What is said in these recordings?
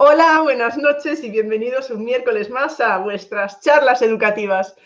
Hola, buenas noches y bienvenidos un miércoles más a vuestras charlas educativas.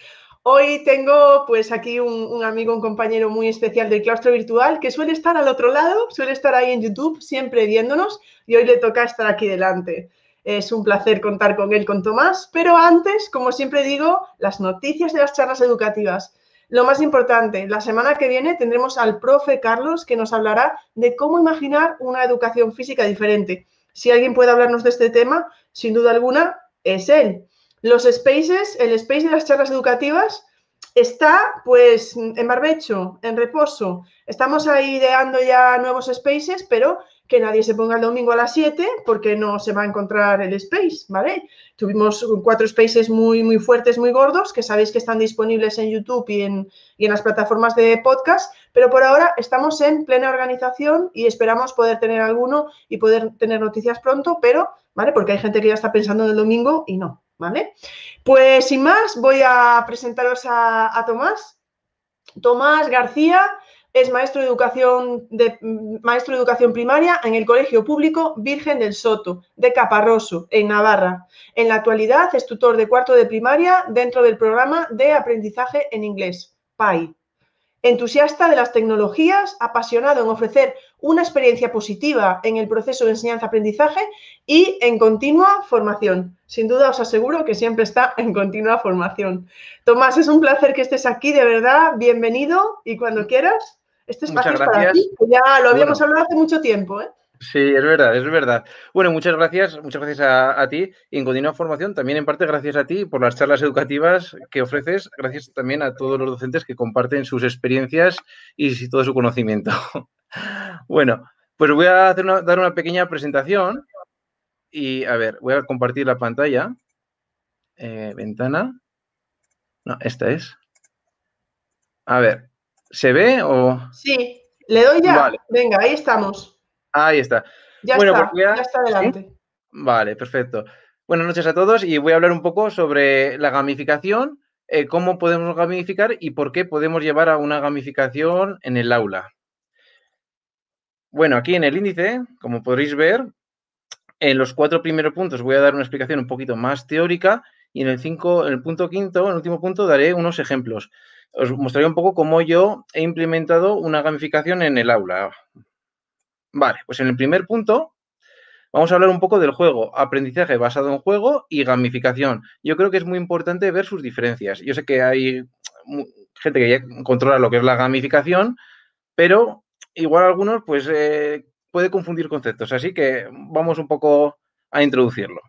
Hoy tengo pues aquí un, amigo, un compañero muy especial del claustro virtual que suele estar al otro lado, suele estar ahí en YouTube siempre viéndonos y hoy le toca estar aquí delante. Es un placer contar con él, con Tomás, pero antes, como siempre digo, las noticias de las charlas educativas. Lo más importante, la semana que viene tendremos al profe Carlos que nos hablará de cómo imaginar una educación física diferente. Si alguien puede hablarnos de este tema, sin duda alguna, es él. Los spaces, el space de las charlas educativas está pues en barbecho, en reposo. Estamos ahí ideando ya nuevos spaces, pero que nadie se ponga el domingo a las 7 porque no se va a encontrar el space, ¿vale? Tuvimos cuatro spaces muy, muy fuertes, muy gordos, que sabéis que están disponibles en YouTube y en, y en las plataformas de podcast, pero por ahora estamos en plena organización y esperamos poder tener alguno y poder tener noticias pronto, pero, ¿vale? Porque hay gente que ya está pensando en el domingo y no, ¿vale? Pues sin más, voy a presentaros a, Tomás. Tomás García es maestro de, educación de, maestro de educación primaria en el Colegio Público Virgen del Soto, de Caparroso, en Navarra. En la actualidad es tutor de cuarto de primaria dentro del programa de aprendizaje en inglés, PAI entusiasta de las tecnologías, apasionado en ofrecer una experiencia positiva en el proceso de enseñanza-aprendizaje y en continua formación. Sin duda os aseguro que siempre está en continua formación. Tomás, es un placer que estés aquí, de verdad, bienvenido y cuando quieras, este espacio es para ti. Ya lo habíamos hablado hace mucho tiempo. ¿eh? Sí, es verdad, es verdad. Bueno, muchas gracias, muchas gracias a, ti y en continua formación también en parte gracias a ti por las charlas educativas que ofreces, gracias también a todos los docentes que comparten sus experiencias y todo su conocimiento. bueno, pues voy a hacer dar una pequeña presentación y a ver, voy a compartir la pantalla. Eh, ventana. No, esta es. A ver, ¿se ve o...? Sí, le doy ya. Venga, ahí estamos. Ahí está. Ya bueno, está, pues ya... está adelante. Vale, perfecto. Buenas noches a todos y voy a hablar un poco sobre la gamificación, eh, cómo podemos gamificar y por qué podemos llevar a una gamificación en el aula. Bueno, aquí en el índice, como podréis ver, en los cuatro primeros puntos voy a dar una explicación un poquito más teórica y en el, cinco, en el punto quinto, en el último punto, daré unos ejemplos. Os mostraré un poco cómo yo he implementado una gamificación en el aula. Vale, pues en el primer punto vamos a hablar un poco del juego, aprendizaje basado en juego y gamificación. Yo creo que es muy importante ver sus diferencias. Yo sé que hay gente que ya controla lo que es la gamificación, pero igual algunos pues eh, puede confundir conceptos, así que vamos un poco a introducirlo.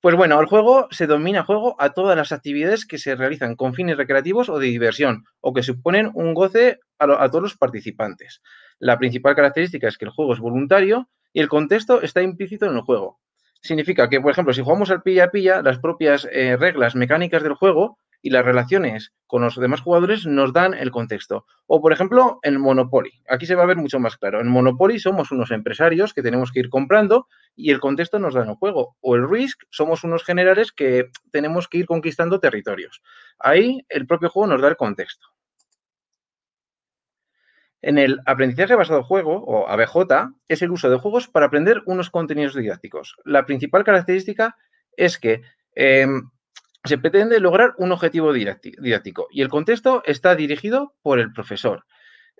Pues bueno, el juego se domina juego a todas las actividades que se realizan con fines recreativos o de diversión o que suponen un goce a todos los participantes. La principal característica es que el juego es voluntario y el contexto está implícito en el juego. Significa que, por ejemplo, si jugamos al pilla-pilla, las propias eh, reglas mecánicas del juego y las relaciones con los demás jugadores nos dan el contexto. O, por ejemplo, en Monopoly. Aquí se va a ver mucho más claro. En Monopoly somos unos empresarios que tenemos que ir comprando y el contexto nos da en el juego. O el Risk, somos unos generales que tenemos que ir conquistando territorios. Ahí el propio juego nos da el contexto. En el aprendizaje basado en juego, o ABJ, es el uso de juegos para aprender unos contenidos didácticos. La principal característica es que em, se pretende lograr un objetivo didáctico y el contexto está dirigido por el profesor.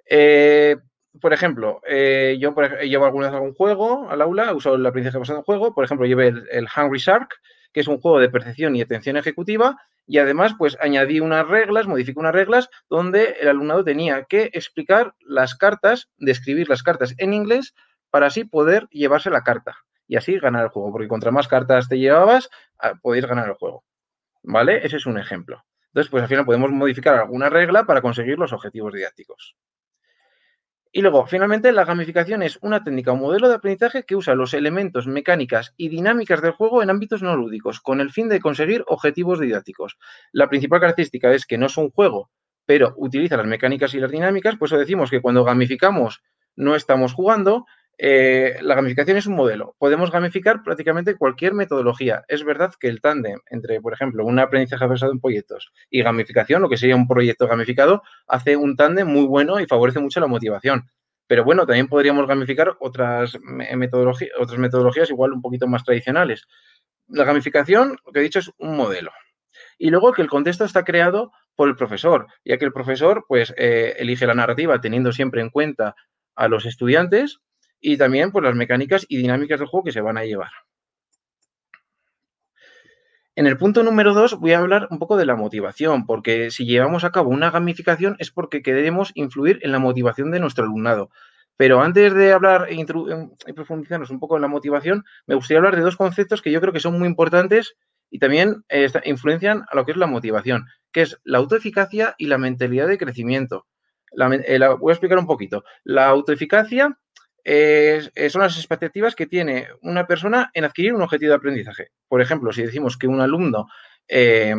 Eh, por ejemplo, eh, yo llevo alguna vez algún juego al aula, uso el aprendizaje basado en juego, por ejemplo, llevé el Hungry Shark, que es un juego de percepción y atención ejecutiva, y además, pues añadí unas reglas, modificé unas reglas donde el alumnado tenía que explicar las cartas, describir las cartas en inglés para así poder llevarse la carta y así ganar el juego, porque contra más cartas te llevabas, ah, podéis ganar el juego. ¿Vale? Ese es un ejemplo. Entonces, pues al final podemos modificar alguna regla para conseguir los objetivos didácticos. Y luego, finalmente, la gamificación es una técnica o modelo de aprendizaje que usa los elementos mecánicas y dinámicas del juego en ámbitos no lúdicos, con el fin de conseguir objetivos didácticos. La principal característica es que no es un juego, pero utiliza las mecánicas y las dinámicas, por eso decimos que cuando gamificamos no estamos jugando, eh, la gamificación es un modelo. Podemos gamificar prácticamente cualquier metodología. Es verdad que el tándem entre, por ejemplo, un aprendizaje basado en proyectos y gamificación, lo que sería un proyecto gamificado, hace un tándem muy bueno y favorece mucho la motivación. Pero bueno, también podríamos gamificar otras, metodologías, otras metodologías igual un poquito más tradicionales. La gamificación, lo que he dicho, es un modelo. Y luego que el contexto está creado por el profesor, ya que el profesor pues eh, elige la narrativa teniendo siempre en cuenta a los estudiantes y también pues, las mecánicas y dinámicas del juego que se van a llevar. En el punto número dos voy a hablar un poco de la motivación, porque si llevamos a cabo una gamificación es porque queremos influir en la motivación de nuestro alumnado. Pero antes de hablar e y profundizarnos un poco en la motivación, me gustaría hablar de dos conceptos que yo creo que son muy importantes y también eh, influencian a lo que es la motivación, que es la autoeficacia y la mentalidad de crecimiento. Eh, voy a explicar un poquito. La autoeficacia eh, son las expectativas que tiene una persona en adquirir un objetivo de aprendizaje. Por ejemplo, si decimos que un alumno eh,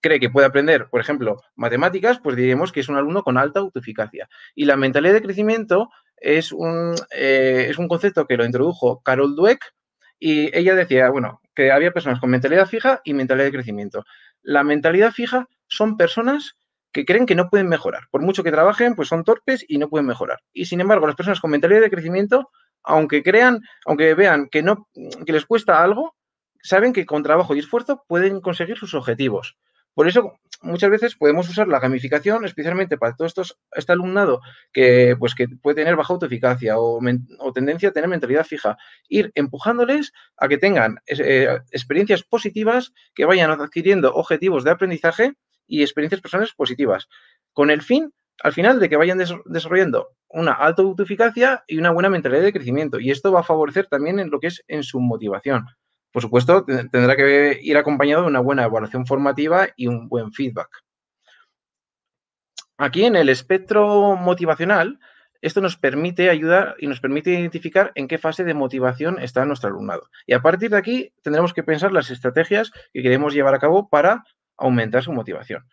cree que puede aprender, por ejemplo, matemáticas, pues diríamos que es un alumno con alta autoeficacia. Y la mentalidad de crecimiento es un, es un concepto que lo introdujo Carol Dweck y ella decía, bueno, que había personas con mentalidad fija y mentalidad de crecimiento. La mentalidad fija son personas que creen que no pueden mejorar. Por mucho que trabajen, pues son torpes y no pueden mejorar. Y sin embargo, las personas con mentalidad de crecimiento, aunque crean, aunque vean que no, que les cuesta algo, saben que con trabajo y esfuerzo pueden conseguir sus objetivos. Por eso, muchas veces podemos usar la gamificación, especialmente para todo estos, este alumnado que, pues, que puede tener baja autoeficacia o, o tendencia a tener mentalidad fija, ir empujándoles a que tengan eh, experiencias positivas, que vayan adquiriendo objetivos de aprendizaje y experiencias personales positivas, con el fin, al final, de que vayan desarrollando una alta autoeficacia y una buena mentalidad de crecimiento. Y esto va a favorecer también en lo que es en su motivación. Por supuesto, tendrá que ir acompañado de una buena evaluación formativa y un buen feedback. Aquí en el espectro motivacional, esto nos permite ayudar y nos permite identificar en qué fase de motivación está nuestro alumnado. Y a partir de aquí tendremos que pensar las estrategias que queremos llevar a cabo para aumentar su motivación.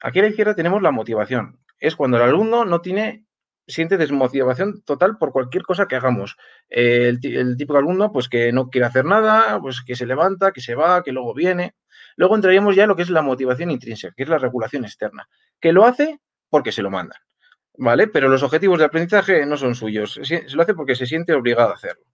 Aquí a la izquierda tenemos la motivación. Es cuando el alumno no tiene, siente desmotivación total por cualquier cosa que hagamos. El, el típico alumno, pues que no quiere hacer nada, pues que se levanta, que se va, que luego viene. Luego entraríamos ya a lo que es la motivación intrínseca, que es la regulación externa, que lo hace porque se lo mandan, ¿vale? Pero los objetivos de aprendizaje no son suyos, se lo hace porque se siente obligado a hacerlo.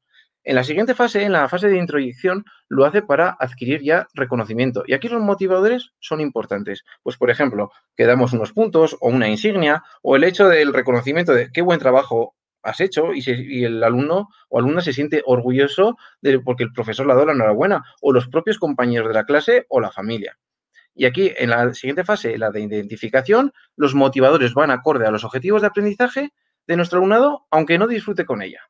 En la siguiente fase, en la fase de introyección, lo hace para adquirir ya reconocimiento. Y aquí los motivadores son importantes. Pues, por ejemplo, que damos unos puntos o una insignia o el hecho del reconocimiento de qué buen trabajo has hecho y, el alumno o alumna se siente orgulloso de, porque el profesor le ha dado la enhorabuena o los propios compañeros de la clase o la familia. Y aquí, en la siguiente fase, la de identificación, los motivadores van acorde a los objetivos de aprendizaje de nuestro alumnado, aunque no disfrute con ella.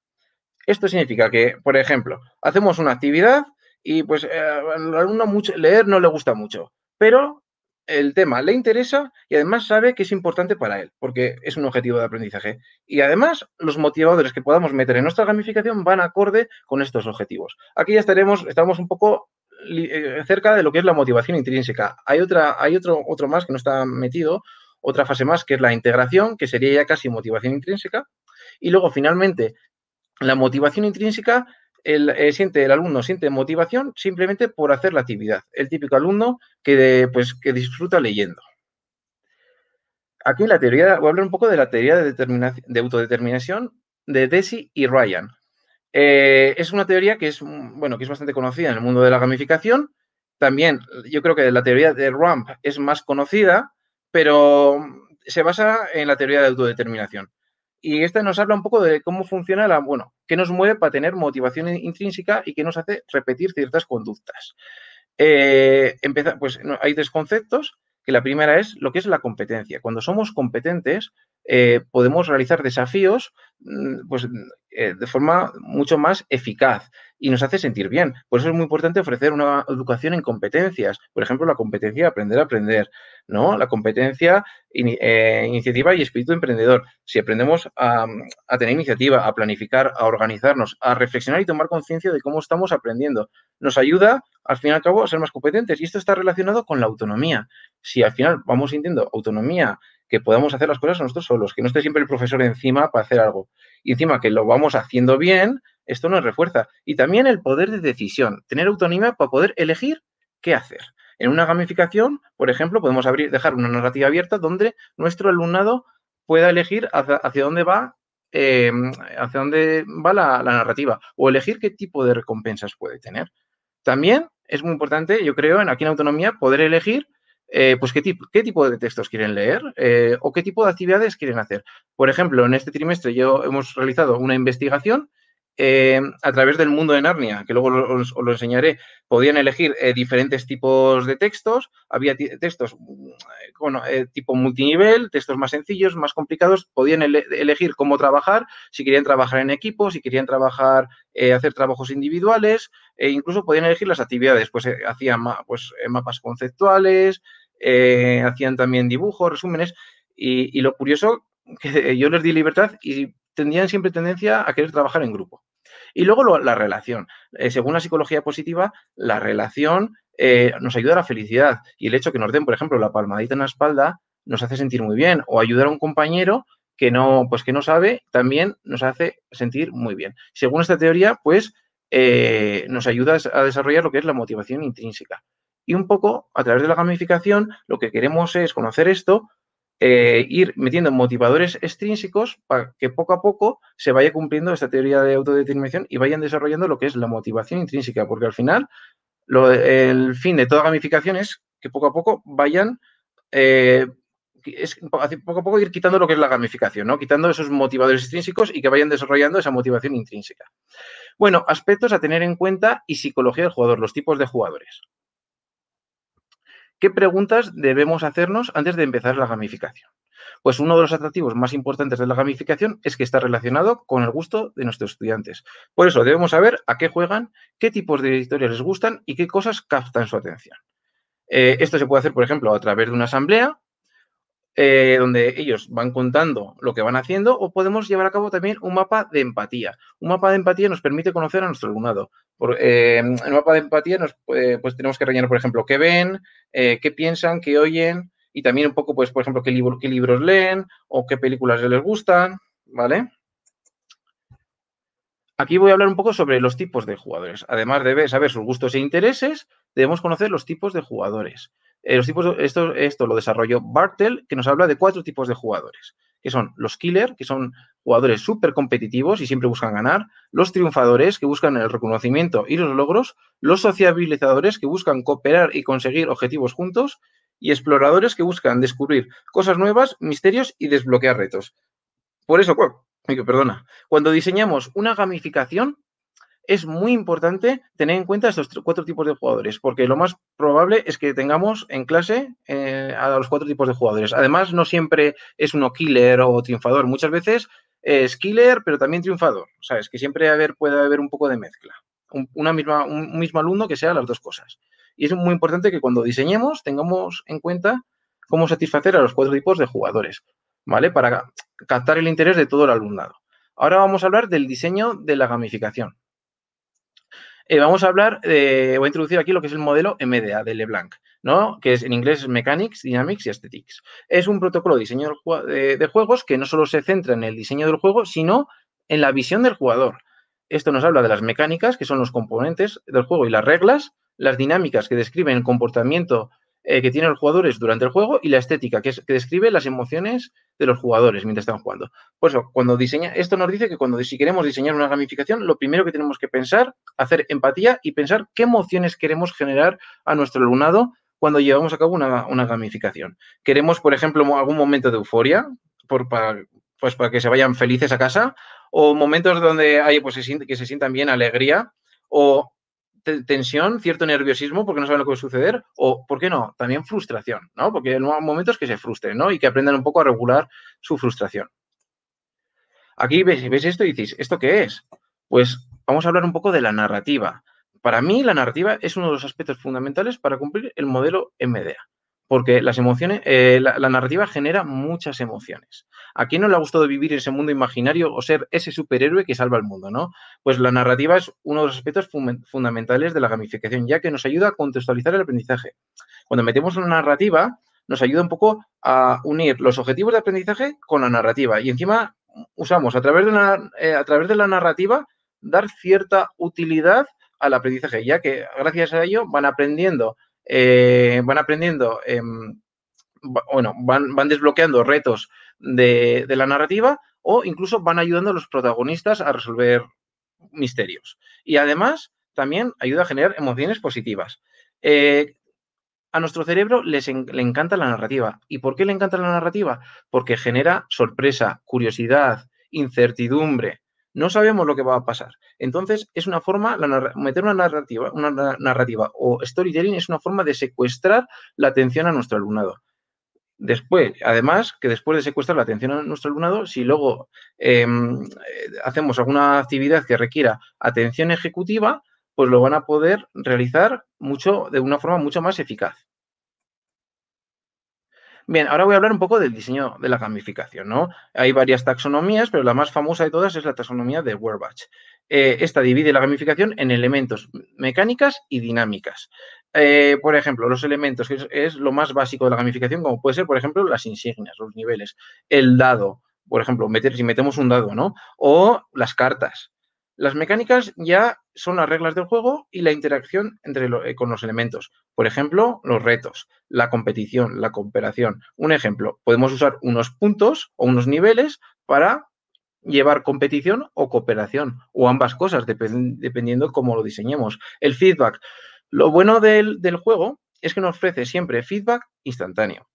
Esto significa que, por ejemplo, hacemos una actividad y pues eh, al alumno mucho, leer no le gusta mucho, pero el tema le interesa y además sabe que es importante para él, porque es un objetivo de aprendizaje. Y además, los motivadores que podamos meter en nuestra gamificación van acorde con estos objetivos. Aquí ya estaremos, estamos un poco eh, cerca de lo que es la motivación intrínseca. Hay, otra, hay otro, otro más que no está metido, otra fase más que es la integración, que sería ya casi motivación intrínseca. Y luego, finalmente, la motivación intrínseca, el, eh, siente, el alumno siente motivación simplemente por hacer la actividad. El típico alumno que, pues, que disfruta leyendo. Aquí la teoría, voy a hablar un poco de la teoría de, de autodeterminación de Desi y Ryan. Eh, es una teoría que es, bueno, que es bastante conocida en el mundo de la gamificación. También yo creo que la teoría de RAMP es más conocida, pero se basa en la teoría de autodeterminación. Y esta nos habla un poco de cómo funciona la, bueno, qué nos mueve para tener motivación intrínseca y qué nos hace repetir ciertas conductas. Eh, pues hay tres conceptos, que la primera es lo que es la competencia. Cuando somos competentes, eh, podemos realizar desafíos mm, pues, eh, de forma mucho más eficaz y nos hace sentir bien. Por eso es muy importante ofrecer una educación en competencias. Por ejemplo, la competencia de aprender a aprender, ¿no? La competencia, eh, iniciativa y espíritu emprendedor. Si aprendemos a, a, tener iniciativa, a planificar, a organizarnos, a reflexionar y tomar conciencia de cómo estamos aprendiendo, nos ayuda, al fin y al cabo, a ser más competentes. Y esto está relacionado con la autonomía. Si al final vamos sintiendo autonomía, que podamos hacer las cosas nosotros solos, que no esté siempre el profesor encima para hacer algo. Y encima que lo vamos haciendo bien, esto nos refuerza. Y también el poder de decisión, tener autonomía para poder elegir qué hacer. En una gamificación, por ejemplo, podemos abrir, dejar una narrativa abierta donde nuestro alumnado pueda elegir hacia, dónde va, em, hacia dónde va la, narrativa o elegir qué tipo de recompensas puede tener. También es muy importante, yo creo, en aquí en autonomía, poder elegir eh, pues qué tipo, qué tipo de textos quieren leer eh, o qué tipo de actividades quieren hacer. Por ejemplo, en este trimestre yo hemos realizado una investigación eh, a través del mundo de Narnia, que luego os, lo enseñaré, podían elegir eh, diferentes tipos de textos. Había textos bueno, eh, tipo multinivel, textos más sencillos, más complicados. Podían elegir cómo trabajar, si querían trabajar en equipo, si querían trabajar, hacer trabajos individuales, e incluso podían elegir las actividades. Pues hacían pues, mapas conceptuales, hacían también dibujos, resúmenes. Y, y lo curioso que yo les di libertad y tendrían siempre tendencia a querer trabajar en grupo. Y luego la relación. Eh, según la psicología positiva, la relación eh, nos ayuda a la felicidad y el hecho que nos den, por ejemplo, la palmadita en la espalda nos hace sentir muy bien o ayudar a un compañero que no, pues que no sabe, también nos hace sentir muy bien. Según esta teoría, pues eh, nos ayuda a desarrollar lo que es la motivación intrínseca. Y un poco, a través de la gamificación, lo que queremos es conocer esto eh, ir metiendo motivadores extrínsecos para que poco a poco se vaya cumpliendo esta teoría de autodeterminación y vayan desarrollando lo que es la motivación intrínseca, porque al final el fin de toda gamificación es que poco a poco vayan, eh, es poco a poco ir quitando lo que es la gamificación, ¿no? quitando esos motivadores extrínsecos y que vayan desarrollando esa motivación intrínseca. Bueno, aspectos a tener en cuenta y psicología del jugador, los tipos de jugadores. ¿Qué preguntas debemos hacernos antes de empezar la gamificación? Pues uno de los atractivos más importantes de la gamificación es que está relacionado con el gusto de nuestros estudiantes. Por eso debemos saber a qué juegan, qué tipos de historias les gustan y qué cosas captan su atención. Eh, esto se puede hacer, por ejemplo, a través de una asamblea eh, donde ellos van contando lo que van haciendo o podemos llevar a cabo también un mapa de empatía. Un mapa de empatía nos permite conocer a nuestro alumnado. Por, eh, el mapa de empatía nos, pues tenemos que rellenar, por ejemplo, qué ven, eh, qué piensan, qué oyen y también un poco, pues, por ejemplo, qué, qué libros leen o qué películas les gustan, ¿vale? Aquí voy a hablar un poco sobre los tipos de jugadores. Además de saber sus gustos e intereses, debemos conocer los tipos de jugadores. Eh, tipos, esto, esto lo desarrolló Bartel, que nos habla de cuatro tipos de jugadores, que son los killer, que son jugadores súper competitivos y siempre buscan ganar, los triunfadores, que buscan el reconocimiento y los logros, los sociabilizadores, que buscan cooperar y conseguir objetivos juntos, y exploradores, que buscan descubrir cosas nuevas, misterios y desbloquear retos. Por eso, perdona, cuando diseñamos una gamificación, es muy importante tener en cuenta estos cuatro tipos de jugadores, porque lo más probable es que tengamos en clase eh, a los cuatro tipos de jugadores. Además, no siempre es uno killer o triunfador, muchas veces es killer, pero también triunfador. Sabes que siempre puede haber un poco de mezcla. Un, un mismo alumno que sea las dos cosas. Y es muy importante que cuando diseñemos tengamos en cuenta cómo satisfacer a los cuatro tipos de jugadores, ¿vale? Para captar el interés de todo el alumnado. Ahora vamos a hablar del diseño de la gamificación. Eh, vamos a hablar, voy a introducir aquí lo que es el modelo MDA de LeBlanc, ¿no? que es en inglés Mechanics, Dynamics y Aesthetics. Es un protocolo de diseño de juegos que no solo se centra en el diseño del juego, sino en la visión del jugador. Esto nos habla de las mecánicas, que son los componentes del juego y las reglas, las dinámicas que describen el comportamiento eh, que tienen los jugadores durante el juego y la estética, que, describe las emociones de los jugadores mientras están jugando. Por eso, cuando diseña, esto nos dice que cuando si queremos diseñar una gamificación, lo primero que tenemos que pensar, hacer empatía y pensar qué emociones queremos generar a nuestro alumnado cuando llevamos a cabo una, gamificación. Queremos, por ejemplo, algún momento de euforia, por, para, pues para que se vayan felices a casa, o momentos donde hay, pues, que se sientan bien alegría, o tensión, cierto nerviosismo porque no saben lo que va a suceder, o, ¿por qué no? También frustración, ¿no? Porque hay momentos que se frustren, ¿no? Y que aprendan un poco a regular su frustración. Aquí ves, ves esto y dices, ¿esto qué es? Pues vamos a hablar un poco de la narrativa. Para mí, la narrativa es uno de los aspectos fundamentales para cumplir el modelo MDA porque las emociones, eh, la, narrativa genera muchas emociones. ¿A quién no le ha gustado vivir ese mundo imaginario o ser ese superhéroe que salva el mundo, no? Pues la narrativa es uno de los aspectos fundamentales de la gamificación, ya que nos ayuda a contextualizar el aprendizaje. Cuando metemos una narrativa, nos ayuda un poco a unir los objetivos de aprendizaje con la narrativa y encima usamos a través de, eh, a través de la narrativa dar cierta utilidad al aprendizaje, ya que gracias a ello van aprendiendo eh, van aprendiendo, em, bueno, van, van, desbloqueando retos de, la narrativa o incluso van ayudando a los protagonistas a resolver misterios. Y además también ayuda a generar emociones positivas. Eh, a nuestro cerebro les le encanta la narrativa. ¿Y por qué le encanta la narrativa? Porque genera sorpresa, curiosidad, incertidumbre no sabemos lo que va a pasar. Entonces, es una forma, meter una narrativa, una narrativa o storytelling es una forma de secuestrar la atención a nuestro alumnado. Después, además, que después de secuestrar la atención a nuestro alumnado, si luego em, hacemos alguna actividad que requiera atención ejecutiva, pues lo van a poder realizar mucho, de una forma mucho más eficaz. Bien, ahora voy a hablar un poco del diseño de la gamificación, ¿no? Hay varias taxonomías, pero la más famosa de todas es la taxonomía de Werbach. Eh, esta divide la gamificación en elementos mecánicas y dinámicas. Eh, por ejemplo, los elementos, que es, lo más básico de la gamificación, como puede ser, por ejemplo, las insignias, los niveles, el dado, por ejemplo, si metemos un dado, ¿no? O las cartas. Las mecánicas ya son las reglas del juego y la interacción entre eh, con los elementos. Por ejemplo, los retos, la competición, la cooperación. Un ejemplo, podemos usar unos puntos o unos niveles para llevar competición o cooperación, o ambas cosas, dependiendo cómo lo diseñemos. El feedback. Lo bueno del, juego es que nos ofrece siempre feedback instantáneo.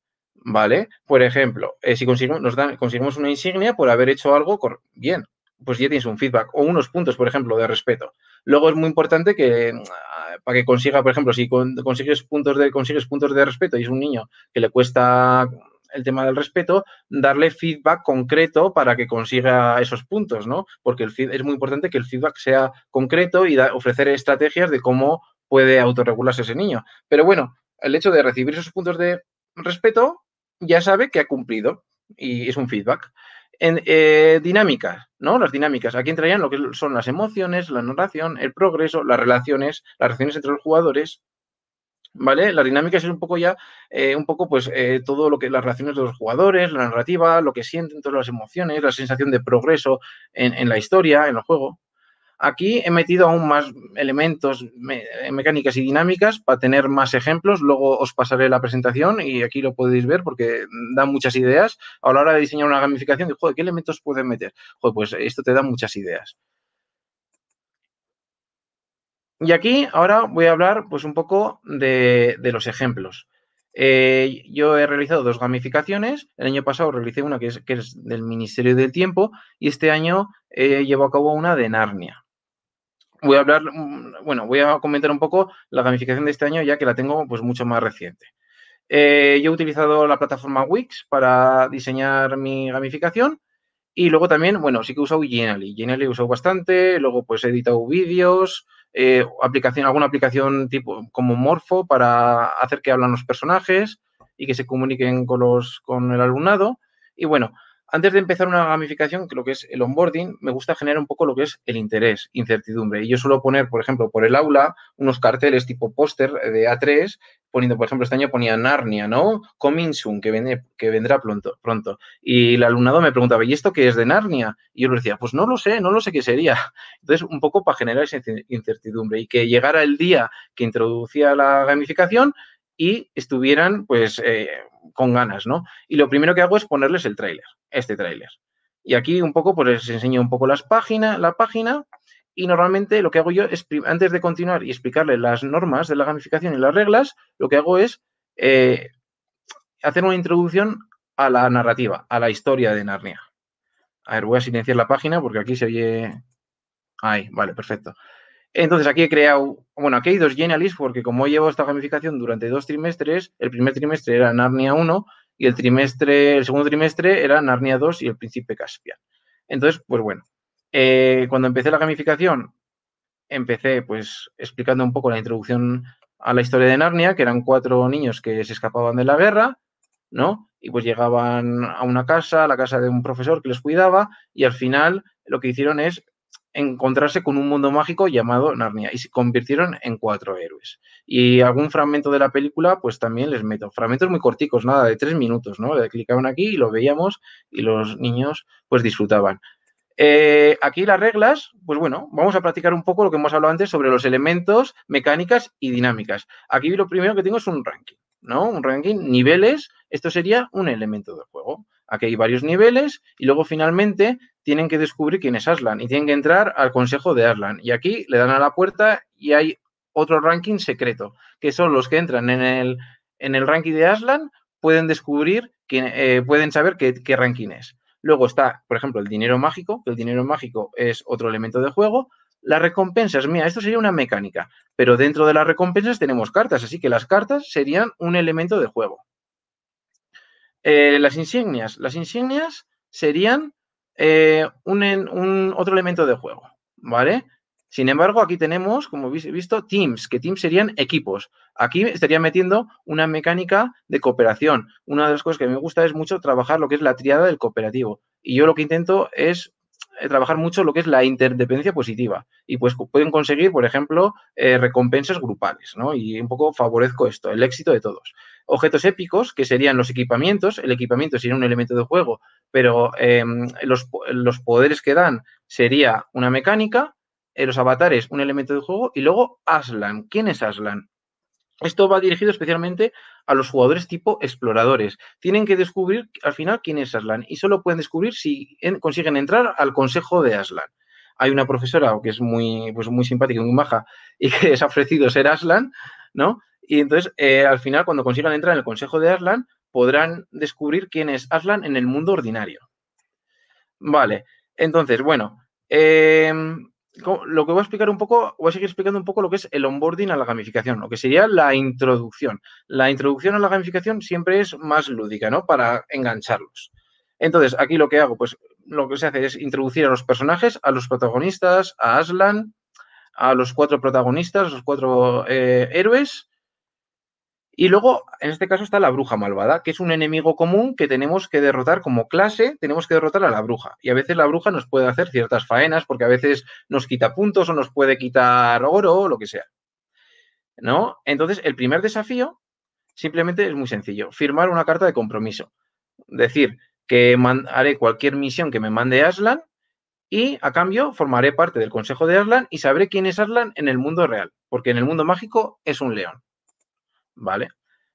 ¿Vale? Por ejemplo, eh, si conseguimos, nos conseguimos una insignia por haber hecho algo bien, pues ya tienes un feedback o unos puntos, por ejemplo, de respeto. Luego es muy importante que ah, para que consiga, por ejemplo, si consigues puntos de consigues puntos de respeto y es un niño que le cuesta el tema del respeto, darle feedback concreto para que consiga esos puntos, ¿no? Porque el es muy importante que el feedback sea concreto y ofrecer estrategias de cómo puede autorregularse ese niño. Pero bueno, el hecho de recibir esos puntos de respeto ya sabe que ha cumplido y es un feedback. En eh, dinámicas, ¿no? Las dinámicas. Aquí entrarían lo que son las emociones, la narración, el progreso, las relaciones, las relaciones entre los jugadores, ¿vale? Las dinámicas es un poco ya, eh, un poco pues eh, todo lo que las relaciones de los jugadores, la narrativa, lo que sienten, todas las emociones, la sensación de progreso en la historia, en el juego. Aquí he metido aún más elementos mecánicas y dinámicas para tener más ejemplos. Luego os pasaré la presentación y aquí lo podéis ver porque da muchas ideas. A la hora de diseñar una gamificación, de, joder, ¿qué elementos pueden meter? Joder, pues esto te da muchas ideas. Y aquí ahora voy a hablar pues un poco de, los ejemplos. Eh, yo he realizado dos gamificaciones. El año pasado realicé una que es, que es del Ministerio del Tiempo y este año eh, llevo a cabo una de Narnia voy a hablar, mm, bueno, voy a comentar un poco la gamificación de este año ya que la tengo pues mucho más reciente. Eh, yo he utilizado la plataforma Wix para diseñar mi gamificación y luego también, bueno, sí que he usado Genially. Genially he usado bastante, luego pues he editado vídeos, eh, aplicación, alguna aplicación tipo como Morpho para hacer que hablan los personajes y que se comuniquen con, los, con el alumnado. Y bueno, antes de empezar una gamificación, que lo que es el onboarding, me gusta generar un poco lo que es el interés, incertidumbre. Y yo suelo poner, por ejemplo, por el aula, unos carteles tipo póster de A3, poniendo, por ejemplo, este año ponía Narnia, ¿no? Coming soon, que, que vendrá pronto, pronto. Y el alumnado me preguntaba, ¿y esto qué es de Narnia? Y yo le decía, pues no lo sé, no lo sé qué sería. Entonces, un poco para generar esa incertidumbre y que llegara el día que introducía la gamificación y estuvieran, pues, eh, con ganas, ¿no? Y lo primero que hago es ponerles el tráiler, este tráiler. Y aquí un poco, pues les enseño un poco las páginas, la página y normalmente lo que hago yo es, antes de continuar y explicarles las normas de la gamificación y las reglas, lo que hago es eh, hacer una introducción a la narrativa, a la historia de Narnia. A ver, voy a silenciar la página porque aquí se oye... Ahí, vale, perfecto. Entonces aquí he creado, bueno, aquí hay dos Genialists porque como llevo esta gamificación durante dos trimestres, el primer trimestre era Narnia 1 y el trimestre, el segundo trimestre era Narnia 2 y el Príncipe Caspian. Entonces, pues bueno, eh, cuando empecé la gamificación, empecé pues explicando un poco la introducción a la historia de Narnia, que eran cuatro niños que se escapaban de la guerra, ¿no? Y pues llegaban a una casa, a la casa de un profesor que les cuidaba, y al final lo que hicieron es encontrarse con un mundo mágico llamado Narnia y se convirtieron en cuatro héroes. Y algún fragmento de la película, pues también les meto. Fragmentos muy corticos, nada, de tres minutos, ¿no? Le clicaban aquí y lo veíamos y los niños pues disfrutaban. Eh, aquí las reglas, pues bueno, vamos a practicar un poco lo que hemos hablado antes sobre los elementos, mecánicas y dinámicas. Aquí lo primero que tengo es un ranking, ¿no? Un ranking, niveles, esto sería un elemento del juego. Aquí hay varios niveles y luego finalmente tienen que descubrir quién es Aslan y tienen que entrar al consejo de Aslan. Y aquí le dan a la puerta y hay otro ranking secreto, que son los que entran en el, en el ranking de Aslan, pueden descubrir, eh, pueden saber qué, qué ranking es. Luego está, por ejemplo, el dinero mágico, que el dinero mágico es otro elemento de juego. Las recompensas, mira, esto sería una mecánica, pero dentro de las recompensas tenemos cartas, así que las cartas serían un elemento de juego. Eh, las insignias. Las insignias serían eh, un, otro elemento de juego, ¿vale? Sin embargo, aquí tenemos, como habéis visto, teams, que teams serían equipos. Aquí estaría metiendo una mecánica de cooperación. Una de las cosas que me gusta es mucho trabajar lo que es la triada del cooperativo. Y yo lo que intento es eh, trabajar mucho lo que es la interdependencia positiva. Y pues pueden conseguir, por ejemplo, recompensas grupales, ¿no? Y un poco favorezco esto, el éxito de todos objetos épicos, que serían los equipamientos. El equipamiento sería un elemento de juego, pero em, los, poderes que dan sería una mecánica, eh, los avatares un elemento de juego y luego Aslan. ¿Quién es Aslan? Esto va dirigido especialmente a los jugadores tipo exploradores. Tienen que descubrir al final quién es Aslan y solo pueden descubrir si consiguen entrar al consejo de Aslan. Hay una profesora que es muy, pues muy simpática muy maja y que les ha ofrecido ser Aslan, ¿no? Y entonces, eh, al final, cuando consigan entrar en el consejo de Aslan, podrán descubrir quién es Aslan en el mundo ordinario. Vale, entonces, bueno, em, lo que voy a explicar un poco, voy a seguir explicando un poco lo que es el onboarding a la gamificación, lo que sería la introducción. La introducción a la gamificación siempre es más lúdica, ¿no? Para engancharlos. Entonces, aquí lo que hago, pues lo que se hace es introducir a los personajes, a los protagonistas, a Aslan, a los cuatro protagonistas, a los cuatro eh, héroes, y luego, en este caso, está la bruja malvada, que es un enemigo común que tenemos que derrotar como clase, tenemos que derrotar a la bruja. Y a veces la bruja nos puede hacer ciertas faenas, porque a veces nos quita puntos o nos puede quitar oro o lo que sea. ¿No? Entonces, el primer desafío simplemente es muy sencillo, firmar una carta de compromiso. Decir que haré cualquier misión que me mande Aslan y a cambio formaré parte del consejo de Aslan y sabré quién es Aslan en el mundo real, porque en el mundo mágico es un león. ¿Vale?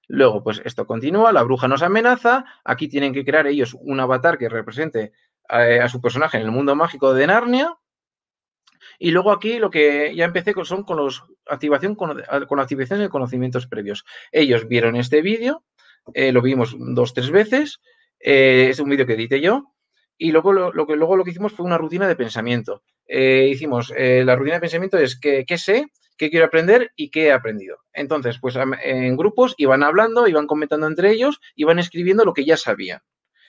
Luego, pues esto continúa, la bruja nos amenaza, aquí tienen que crear ellos un avatar que represente eh, a, su personaje en el mundo mágico de Narnia. Y luego aquí lo que ya empecé con, son con los activación con, con activación de conocimientos previos. Ellos vieron este vídeo, eh, lo vimos dos, tres veces, eh, es un vídeo que edité yo, y luego lo, que, luego lo que hicimos fue una rutina de pensamiento. hicimos, la rutina de pensamiento es que, ¿qué sé? Qué quiero aprender y qué he aprendido. Entonces, pues en grupos iban hablando, iban comentando entre ellos, iban escribiendo lo que ya sabían.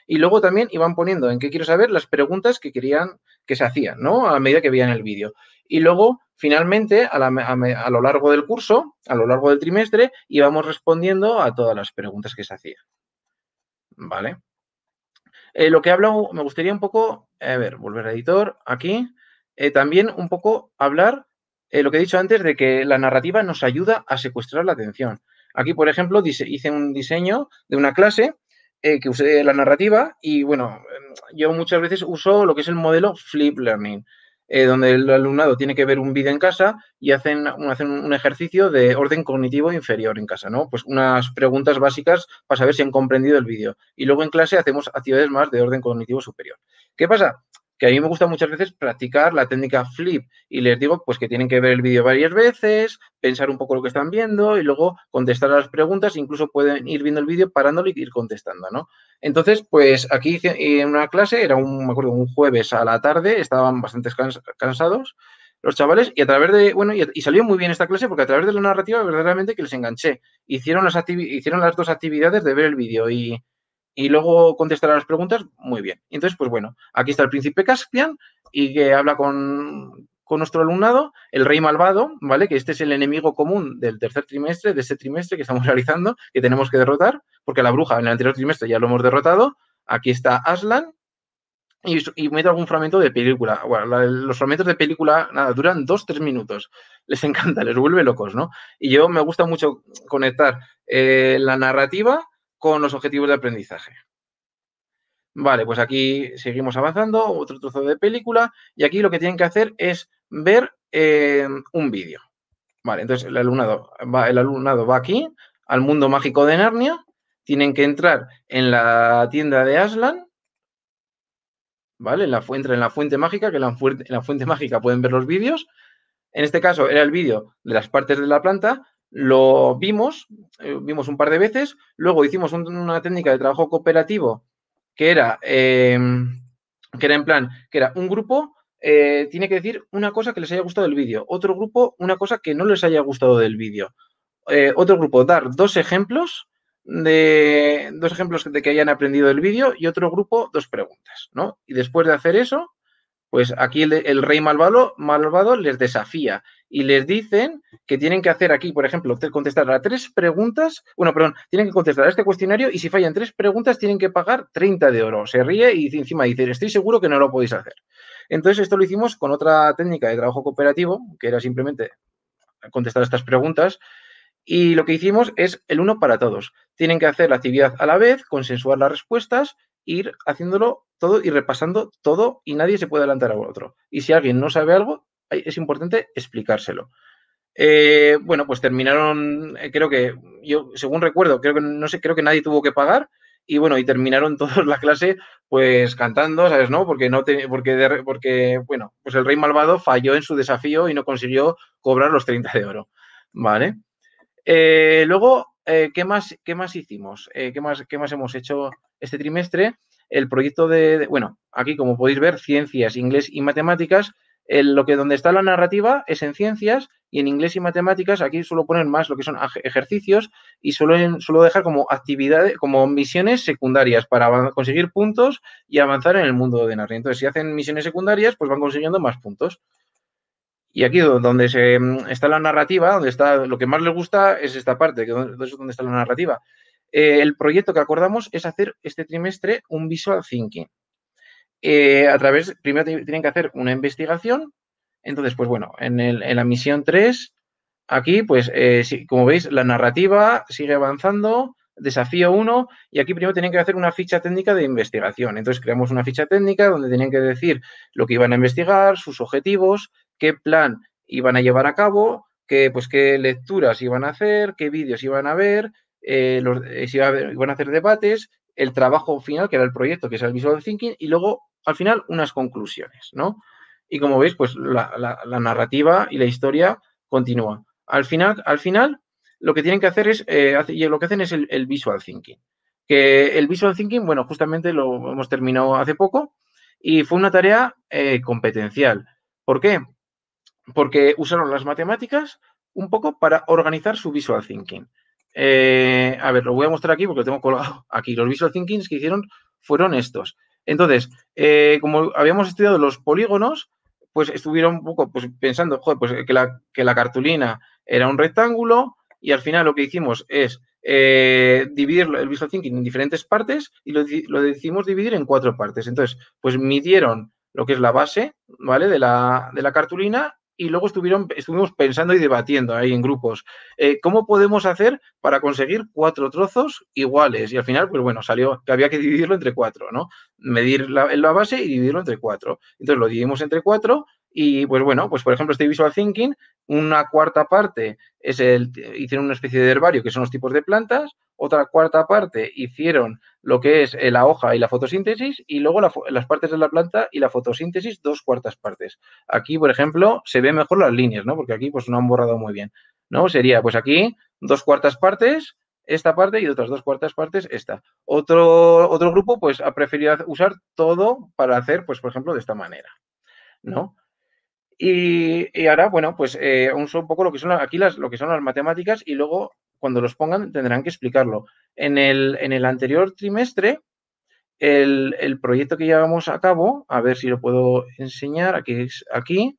Y luego también iban poniendo en qué quiero saber las preguntas que querían que se hacían, ¿no? A medida que veían el vídeo. Y luego, finalmente, a, lo largo del curso, a lo largo del trimestre, íbamos respondiendo a todas las preguntas que se hacían. ¿Vale? Eh, lo que he hablado, me gustaría un poco, a ver, volver a editor, aquí, eh, también un poco hablar eh, lo que he dicho antes de que la narrativa nos ayuda a secuestrar la atención. Aquí, por ejemplo, hice un diseño de una clase eh, que usé la narrativa y, bueno, yo muchas veces uso lo que es el modelo Flip Learning, eh, donde el alumnado tiene que ver un vídeo en casa y hacen, hacen un ejercicio de orden cognitivo inferior en casa, ¿no? Pues unas preguntas básicas para saber si han comprendido el vídeo. Y luego en clase hacemos actividades más de orden cognitivo superior. ¿Qué pasa? Que a mí me gusta muchas veces practicar la técnica flip y les digo pues que tienen que ver el vídeo varias veces, pensar un poco lo que están viendo y luego contestar a las preguntas, incluso pueden ir viendo el vídeo parándolo y ir contestando, ¿no? Entonces, pues aquí en una clase, era un, me acuerdo, un jueves a la tarde, estaban bastante cansados los chavales y a través de, bueno, y, salió muy bien esta clase porque a través de la narrativa verdaderamente que les enganché. Hicieron las, hicieron las dos actividades de ver el vídeo y, y luego contestar a las preguntas, muy bien. Entonces, pues bueno, aquí está el príncipe Caspian y que habla con, con nuestro alumnado, el rey malvado, ¿vale? Que este es el enemigo común del tercer trimestre, de este trimestre que estamos realizando, que tenemos que derrotar, porque la bruja en el anterior trimestre ya lo hemos derrotado. Aquí está Aslan. Y, y meto algún fragmento de película. Bueno, los fragmentos de película, nada, duran dos, tres minutos. Les encanta, les vuelve locos, ¿no? Y yo me gusta mucho conectar eh, la narrativa con los objetivos de aprendizaje. Vale, pues aquí seguimos avanzando, otro trozo de película, y aquí lo que tienen que hacer es ver eh, un vídeo. Vale, entonces el alumnado, va, el alumnado va aquí, al mundo mágico de Narnia, tienen que entrar en la tienda de Aslan, ¿vale? La, fuente, en la fuente mágica, que en la fuente mágica pueden ver los vídeos. En este caso era el vídeo de las partes de la planta, lo vimos, eh, vimos un par de veces, luego hicimos una técnica de trabajo cooperativo que era, eh, que era en plan, que era un grupo eh, tiene que decir una cosa que les haya gustado del vídeo, otro grupo una cosa que no les haya gustado del vídeo, eh, otro grupo dar dos ejemplos de dos ejemplos de que hayan aprendido del vídeo y otro grupo dos preguntas, ¿no? Y después de hacer eso, pues aquí el, rey malvado, malvado les desafía y les dicen que tienen que hacer aquí, por ejemplo, contestar a tres preguntas, bueno, perdón, tienen que contestar a este cuestionario y si fallan tres preguntas tienen que pagar 30 de oro. Se ríe y encima dice, estoy seguro que no lo podéis hacer. Entonces, esto lo hicimos con otra técnica de trabajo cooperativo, que era simplemente contestar estas preguntas. Y lo que hicimos es el uno para todos. Tienen que hacer la actividad a la vez, consensuar las respuestas, ir haciéndolo todo y repasando todo y nadie se puede adelantar a otro. Y si alguien no sabe algo, es importante explicárselo. Eh, bueno, pues terminaron, eh, creo que, yo según recuerdo, creo que no sé, creo que nadie tuvo que pagar y bueno, y terminaron todos la clase pues cantando, ¿sabes? ¿No? Porque no te, porque, porque, bueno, pues el rey malvado falló en su desafío y no consiguió cobrar los 30 de oro, ¿vale? Eh, luego, ¿qué, más, ¿qué más hicimos? ¿qué, más, ¿Qué más hemos hecho este trimestre? El proyecto de, bueno, aquí como podéis ver, ciencias, inglés y matemáticas, lo que donde está la narrativa es en ciencias y en inglés y matemáticas aquí suelo poner más lo que son ejercicios y suelo, suelo dejar como actividades, como misiones secundarias para conseguir puntos y avanzar en el mundo de Narnia. Entonces, si hacen misiones secundarias, pues van consiguiendo más puntos. Y aquí donde mm, está la narrativa, donde está lo que más les gusta es esta parte, que es donde está la narrativa. Eh, el proyecto que acordamos es hacer este trimestre un visual thinking. Eh, a través, primero tienen que hacer una investigación. Entonces, pues bueno, en, la misión 3, aquí, pues, eh, como veis, la narrativa sigue avanzando, desafío 1, y aquí primero tienen que hacer una ficha técnica de investigación. Entonces, creamos una ficha técnica donde tenían que decir lo que iban a investigar, sus objetivos, qué plan iban a llevar a cabo, qué, pues, qué lecturas iban a hacer, qué vídeos iban a ver, eh, si iban a hacer debates, el trabajo final, que era el proyecto, que es el Visual Thinking, y luego, al final, unas conclusiones, ¿no? Y como veis, pues la, narrativa y la historia continúa. Al final, al final, lo que tienen que hacer es, eh, lo que hacen es el, Visual Thinking. Que el Visual Thinking, bueno, justamente lo hemos terminado hace poco y fue una tarea eh, competencial. ¿Por qué? Porque usaron las matemáticas un poco para organizar su Visual Thinking. Eh, a ver, lo voy a mostrar aquí porque lo tengo colgado aquí. Los visual thinkings que hicieron fueron estos. Entonces, eh, como habíamos estudiado los polígonos, pues estuvieron un poco pues, pensando, joder, pues que la, cartulina era un rectángulo y al final lo que hicimos es eh, dividir el visual thinking en diferentes partes y lo, lo, decidimos dividir en cuatro partes. Entonces, pues midieron lo que es la base, ¿vale? De la cartulina y luego estuvieron, estuvimos pensando y debatiendo ahí en grupos, eh, ¿cómo podemos hacer para conseguir cuatro trozos iguales? Y al final, pues bueno, salió que había que dividirlo entre cuatro, ¿no? Medir la, la base y dividirlo entre cuatro. Entonces lo dividimos entre cuatro y pues bueno, pues por ejemplo, este Visual Thinking, una cuarta parte es el, hicieron una especie de herbario que son los tipos de plantas, otra cuarta parte hicieron lo que es eh, la hoja y la fotosíntesis y luego las partes de la planta y la fotosíntesis, dos cuartas partes. Aquí, por ejemplo, se ven mejor las líneas, ¿no? Porque aquí pues no han borrado muy bien, ¿no? Sería pues aquí dos cuartas partes, esta parte y otras dos cuartas partes esta. Otro, otro grupo pues ha preferido usar todo para hacer pues por ejemplo de esta manera, ¿no? Y, ahora, bueno, pues eh, uso un poco lo que son aquí las, lo que son las matemáticas y luego cuando los pongan tendrán que explicarlo. En el, en el anterior trimestre, el, proyecto que llevamos a cabo, a ver si lo puedo enseñar, aquí, aquí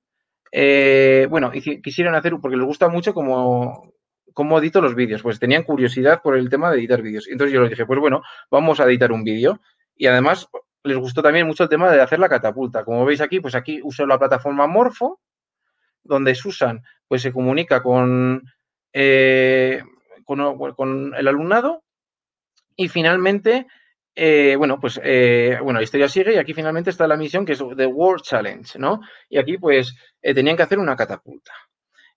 eh, bueno, quisieron hacer, porque les gusta mucho como, cómo edito los vídeos, pues tenían curiosidad por el tema de editar vídeos. Entonces yo les dije, pues bueno, vamos a editar un vídeo. Y además les gustó también mucho el tema de hacer la catapulta. Como veis aquí, pues aquí uso la plataforma Morfo, donde Susan pues se comunica con, eh, con, el alumnado y finalmente, eh, bueno, pues eh, bueno, la historia sigue y aquí finalmente está la misión que es The World Challenge, ¿no? Y aquí pues tenían que hacer una catapulta.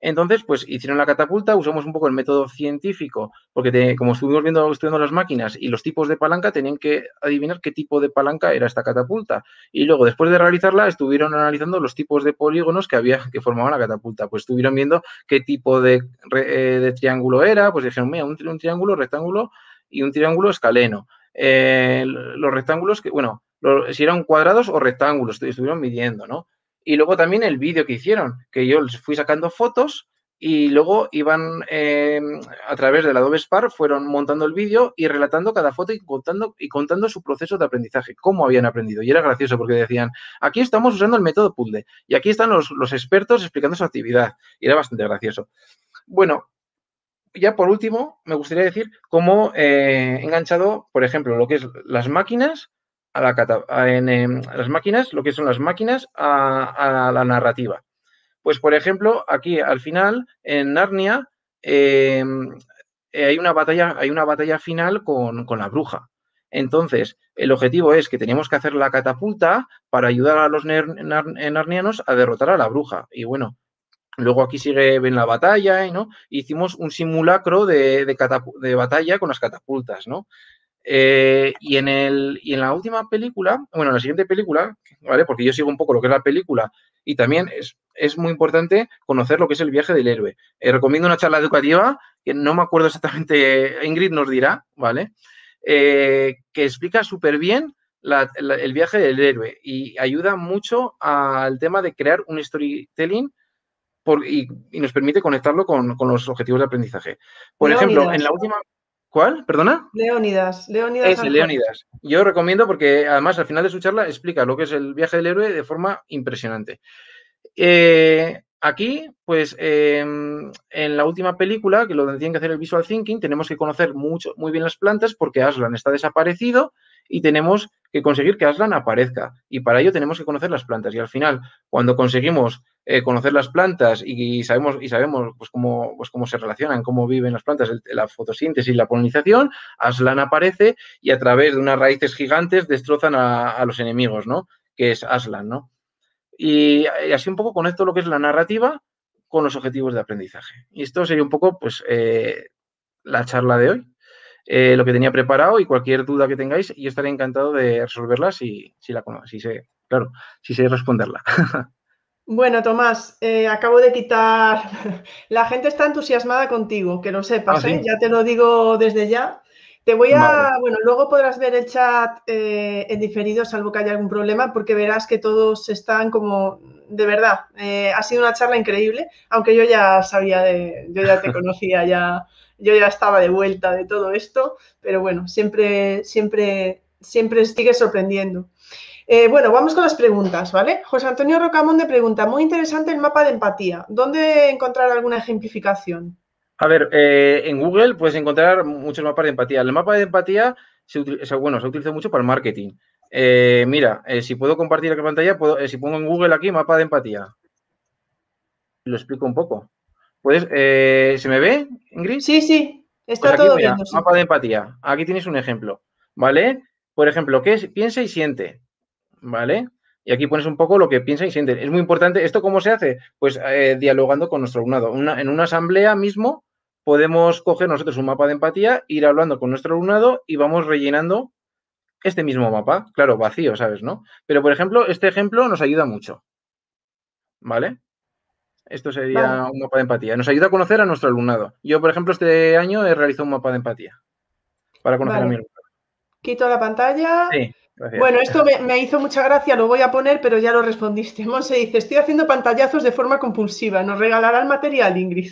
Entonces, pues hicieron la catapulta, usamos un poco el método científico, porque como estuvimos viendo estudiando las máquinas y los tipos de palanca, tenían que adivinar qué tipo de palanca era esta catapulta. Y luego, después de realizarla, estuvieron analizando los tipos de polígonos que había que formaban la catapulta. Pues estuvieron viendo qué tipo de, eh, triángulo era, pues dijeron, mira, un, triángulo, rectángulo y un triángulo escaleno. Eh, los rectángulos, que, bueno, si eran cuadrados o rectángulos, estuvieron midiendo, ¿no? Y luego también el vídeo que hicieron, que yo les fui sacando fotos y luego iban em, a través del Adobe Spark, fueron montando el vídeo y relatando cada foto y contando, y contando su proceso de aprendizaje, cómo habían aprendido. Y era gracioso porque decían, aquí estamos usando el método puzzle y aquí están los, expertos explicando su actividad. Y era bastante gracioso. Bueno, ya por último, me gustaría decir cómo eh, he enganchado, por ejemplo, lo que es las máquinas a las máquinas, lo que son las máquinas, a, la narrativa. Pues, por ejemplo, aquí al final, en Narnia, em, hay, una batalla, hay una batalla final con, la bruja. Entonces, el objetivo es que teníamos que hacer la catapulta para ayudar a los narnianos a derrotar a la bruja. Y bueno, luego aquí sigue ven la batalla, ¿no? Hicimos un simulacro de, de batalla con las catapultas, ¿no? Eh, y, en el, y en la última película, bueno, en la siguiente película, ¿vale? Porque yo sigo un poco lo que es la película y también es, es muy importante conocer lo que es el viaje del héroe. Eh, recomiendo una charla educativa, que no me acuerdo exactamente, Ingrid nos dirá, ¿vale? Eh, que explica súper bien el viaje del héroe y ayuda mucho al tema de crear un storytelling por, y, nos permite conectarlo con, con, los objetivos de aprendizaje. Por ejemplo, en la última... ¿Cuál? ¿Perdona? Leónidas. Leónidas. Es Leónidas. Yo recomiendo porque además al final de su charla explica lo que es el viaje del héroe de forma impresionante. Eh, aquí, pues em, en la última película, que lo tienen que hacer el visual thinking, tenemos que conocer mucho, muy bien las plantas porque Aslan está desaparecido y tenemos que conseguir que Aslan aparezca. Y para ello tenemos que conocer las plantas. Y al final, cuando conseguimos eh, conocer las plantas y, sabemos, y sabemos pues, cómo, pues, cómo se relacionan, cómo viven las plantas, la fotosíntesis y la polinización, Aslan aparece y a través de unas raíces gigantes destrozan a, los enemigos, ¿no? Que es Aslan, ¿no? Y, así un poco conecto lo que es la narrativa con los objetivos de aprendizaje. Y esto sería un poco, pues, eh, la charla de hoy. Eh, lo que tenía preparado y cualquier duda que tengáis, yo estaré encantado de resolverla si, si la si claro, si sé responderla. Bueno, Tomás, eh, acabo de quitar. La gente está entusiasmada contigo, que lo sepas, ah, ¿eh? ya te lo digo desde ya. Te voy a. Bueno, luego podrás ver el chat en diferido, salvo que haya algún problema, porque verás que todos están como. De verdad, ha sido una charla increíble, aunque yo ya sabía de. Yo ya te conocía ya yo ya estaba de vuelta de todo esto, pero bueno, siempre, siempre, siempre sigue sorprendiendo. Eh, bueno, vamos con las preguntas, ¿vale? José Antonio Rocamonde pregunta, muy interesante el mapa de empatía. ¿Dónde encontrar alguna ejemplificación? A ver, eh, en Google puedes encontrar muchos mapas de empatía. El mapa de empatía, se utiliza, bueno, se utiliza mucho para el marketing. Eh, mira, si puedo compartir la pantalla, puedo, si pongo en Google aquí mapa de empatía, lo explico un poco. Pues, ¿Se me ve, Ingrid? Sí, sí, está pues todo bien. Mapa de empatía. Aquí tienes un ejemplo, ¿vale? Por ejemplo, ¿qué es? Piensa y siente, ¿vale? Y aquí pones un poco lo que piensa y siente. Es muy importante. ¿Esto cómo se hace? Pues eh, dialogando con nuestro alumnado. en una asamblea mismo podemos coger nosotros un mapa de empatía, ir hablando con nuestro alumnado y vamos rellenando este mismo mapa. Claro, vacío, ¿sabes? ¿No? Pero, por ejemplo, este ejemplo nos ayuda mucho. ¿Vale? Esto sería un mapa de empatía. Nos ayuda a conocer a nuestro alumnado. Yo, por ejemplo, este año he realizado un mapa de empatía para conocer a mi alumnado. Quito la pantalla. Bueno, esto me, hizo mucha gracia, lo voy a poner, pero ya lo respondiste. Monse dice, estoy haciendo pantallazos de forma compulsiva. ¿Nos regalará el material, Ingrid?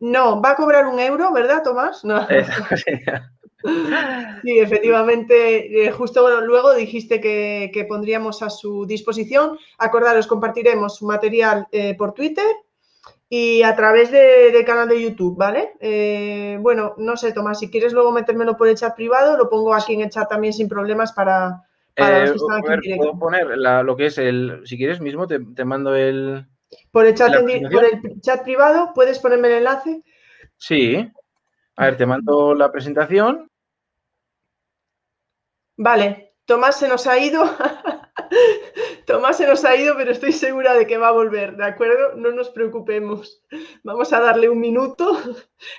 No, va a cobrar un euro, ¿verdad, Tomás? No. Sí, efectivamente, eh, justo luego dijiste que, pondríamos a su disposición. Acordaros, compartiremos su material eh, por Twitter y a través del canal de YouTube, ¿vale? Eh, bueno, no sé, Tomás, si quieres luego metérmelo por el chat privado, lo pongo aquí en el chat también sin problemas para, los que están aquí en Puedo poner lo que es el, si quieres mismo, te, mando el... Por el, chat por el chat privado, ¿puedes ponerme el enlace? Sí. A ver, te mando la presentación. Vale, Tomás se nos ha ido. Tomás se nos ha ido, pero estoy segura de que va a volver, ¿de acuerdo? No nos preocupemos. Vamos a darle un minuto.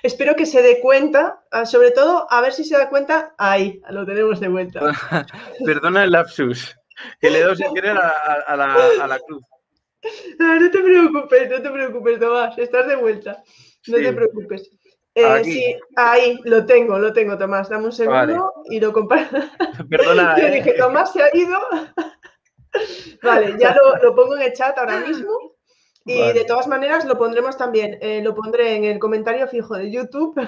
Espero que se dé cuenta, ah, sobre todo a ver si se da cuenta. Ahí, lo tenemos de vuelta. Perdona el lapsus, que le doy sin querer a, la, cruz. No, no te preocupes, no te preocupes, Tomás, estás de vuelta. No te preocupes. Eh, sí, ahí lo tengo, lo tengo, Tomás. Dame un segundo y lo comparto. Perdona. Yo dije, eh. Tomás se ha ido. Vale, ya lo, pongo en el chat ahora mismo. Y de todas maneras lo pondremos también, eh, lo pondré en el comentario fijo de YouTube.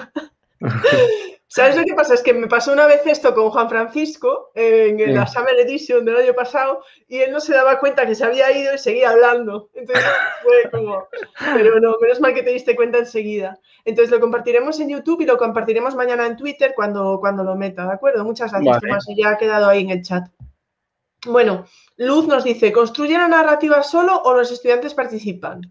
¿Sabes lo que pasa? Es que me pasó una vez esto con Juan Francisco en, la Summer Edition del año pasado y él no se daba cuenta que se había ido y seguía hablando. Entonces fue como, pero no, menos mal que te diste cuenta enseguida. Entonces lo compartiremos en YouTube y lo compartiremos mañana en Twitter cuando, cuando lo meta, ¿de acuerdo? Muchas gracias, Tomás, y ya ha quedado ahí en el chat. Bueno, Luz nos dice, ¿construye la narrativa solo o los estudiantes participan?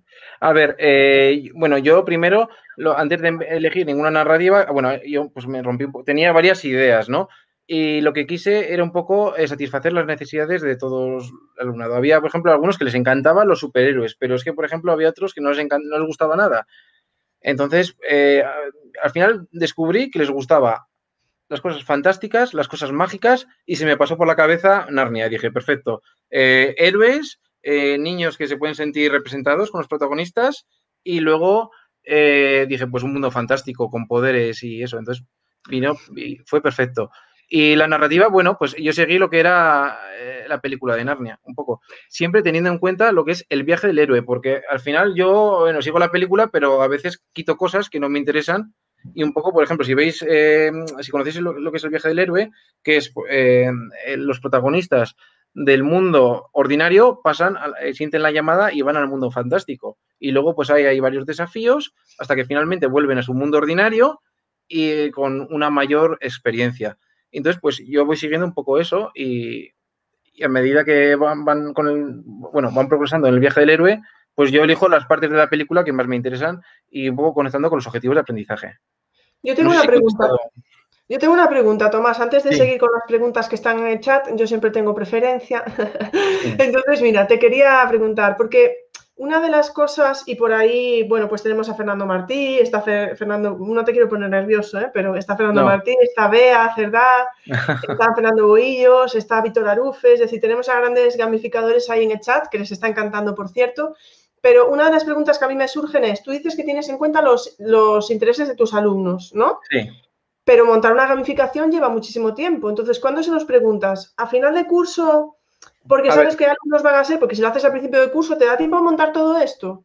A ver, eh, bueno, yo primero, antes de elegir ninguna narrativa, bueno, yo pues me rompí, tenía varias ideas, ¿no? Y lo que quise era un poco eh, satisfacer las necesidades de todos el alumnado. Había, por ejemplo, algunos que les encantaban los superhéroes, pero es que, por ejemplo, había otros que no les, no les gustaba nada. Entonces, eh, al final descubrí que les gustaba las cosas fantásticas, las cosas mágicas, y se me pasó por la cabeza Narnia. Dije, perfecto, eh, héroes, eh, niños que se pueden sentir representados con los protagonistas, y luego eh, dije, pues un mundo fantástico con poderes y eso. Entonces vino y fue perfecto. Y la narrativa, bueno, pues yo seguí lo que era la película de Narnia, un poco. Siempre teniendo en cuenta lo que es el viaje del héroe, porque al final yo, bueno, sigo la película, pero a veces quito cosas que no me interesan y un poco, por ejemplo, si veis, eh, si conocéis lo, que es el viaje del héroe, que es eh, los protagonistas del mundo ordinario pasan, eh, sienten la llamada y van al mundo fantástico. Y luego, pues hay, hay varios desafíos hasta que finalmente vuelven a su mundo ordinario y con una mayor experiencia. Entonces, pues yo voy siguiendo un poco eso y, a medida que van, van, con bueno, van progresando en el viaje del héroe, pues yo elijo las partes de la película que más me interesan y un poco conectando con los objetivos de aprendizaje. Yo tengo una pregunta. Yo tengo una pregunta, Tomás. Antes de seguir con las preguntas que están en el chat, yo siempre tengo preferencia. Entonces, mira, te quería preguntar, porque una de las cosas, y por ahí, bueno, pues tenemos a Fernando Martí, está Fernando, no te quiero poner nervioso, ¿eh? pero está Fernando Martí, está Bea, Cerdá, está Fernando Boillos, está Víctor Arufe, es decir, tenemos a grandes gamificadores ahí en el chat, que les está encantando, por cierto. Pero una de las preguntas que a mí me surgen es, tú dices que tienes en cuenta los, los intereses de tus alumnos, ¿no? Sí. Pero montar una gamificación lleva muchísimo tiempo. Entonces, ¿cuándo se nos preguntas? ¿A final de curso? Porque sabes qué alumnos van a ser, porque si lo haces al principio del curso, ¿te da tiempo a montar todo esto?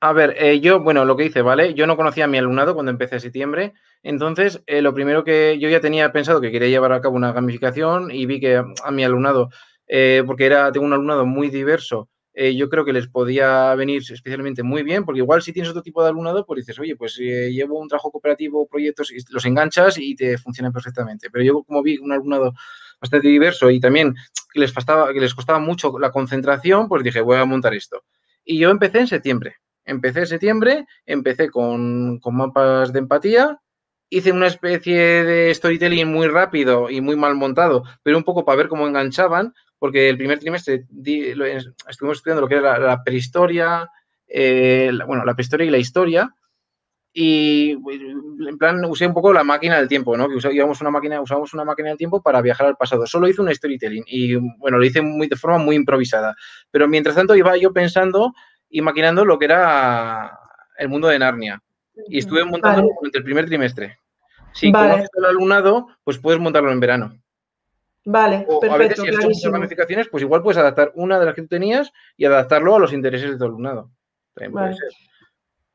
A ver, eh, yo, bueno, lo que hice, ¿vale? Yo no conocía a mi alumnado cuando empecé en septiembre, entonces eh, lo primero que yo ya tenía pensado que quería llevar a cabo una gamificación y vi que a mi alumnado, eh, porque era, tengo un alumnado muy diverso, eh, yo creo que les podía venir especialmente muy bien, porque igual si tienes otro tipo de alumnado, pues dices, oye, pues eh, llevo un trabajo cooperativo, proyectos, y los enganchas y te funcionan perfectamente. Pero yo como vi un alumnado bastante diverso y también que les, costaba, que les costaba mucho la concentración, pues dije, voy a montar esto. Y yo empecé en septiembre. Empecé en septiembre, empecé con, con mapas de empatía, hice una especie de storytelling muy rápido y muy mal montado, pero un poco para ver cómo enganchaban, porque el primer trimestre estuvimos estudiando lo que era la, prehistoria, eh, bueno, la prehistoria y la historia, y en plan usé un poco la máquina del tiempo, ¿no? Que usábamos una máquina, usamos una máquina del tiempo para viajar al pasado. Solo hice un storytelling y bueno, lo hice muy, de forma muy improvisada. Pero mientras tanto iba yo pensando y maquinando lo que era el mundo de Narnia. Y estuve montando durante el primer trimestre. Si conoces el alumnado, pues puedes montarlo en verano. Vale, O a perfecto, veces si has hecho ramificaciones, pues igual puedes adaptar una de las que tú tenías y adaptarlo a los intereses de tu alumnado. También puede Vale. ser.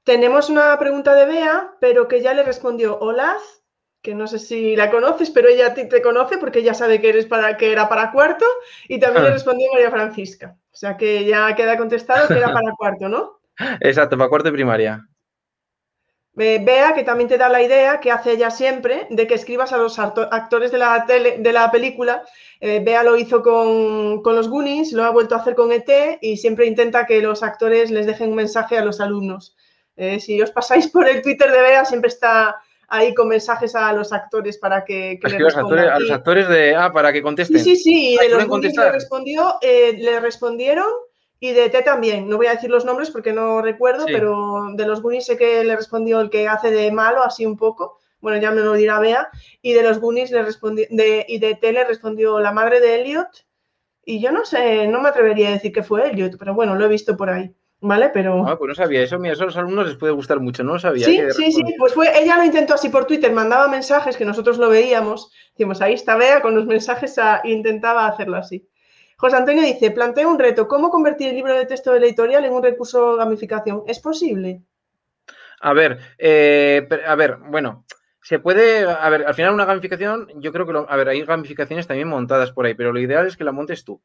Tenemos una pregunta de Bea, pero que ya le respondió Olaz, que no sé si la conoces, pero ella a ti te conoce porque ella sabe que eres para que era para cuarto y también le respondió María Francisca. O sea que ya queda contestado que era para cuarto, ¿no? Exacto, para cuarto de primaria. Eh, Bea, que también te da la idea que hace ella siempre de que escribas a los acto- actores de la, tele, de la película. Eh, Bea lo hizo con, con los Goonies, lo ha vuelto a hacer con ET y siempre intenta que los actores les dejen un mensaje a los alumnos. Eh, si os pasáis por el Twitter de Bea, siempre está ahí con mensajes a los actores para que, le los respondan. actores, a los actores de. Ah, para que contesten. Sí, sí, sí, y Ah, de los Goonies le respondió, eh, le respondieron y de T también. No voy a decir los nombres porque no recuerdo, Sí. pero de los Goonies sé que le respondió el que hace de malo, así un poco. Bueno, ya me lo dirá Bea. Y de los Goonies le respondió, de, y de T le respondió la madre de Elliot. Y yo no sé, no me atrevería a decir que fue Elliot, pero bueno, lo he visto por ahí. ¿Vale? Pero. Ah, pues no sabía eso. Mira, eso a los alumnos les puede gustar mucho. No lo sabía. Sí, que sí, sí, pues fue, ella lo intentó así por Twitter, mandaba mensajes que nosotros lo veíamos, decimos, ahí está Bea con los mensajes, a- intentaba hacerlo así. José Antonio dice, plantea un reto, ¿cómo convertir el libro de texto de la editorial en un recurso de gamificación? ¿Es posible? A ver, eh, a ver, bueno, se puede, a ver, al final una gamificación, yo creo que, a ver, hay gamificaciones también montadas por ahí, pero lo ideal es que la montes tú.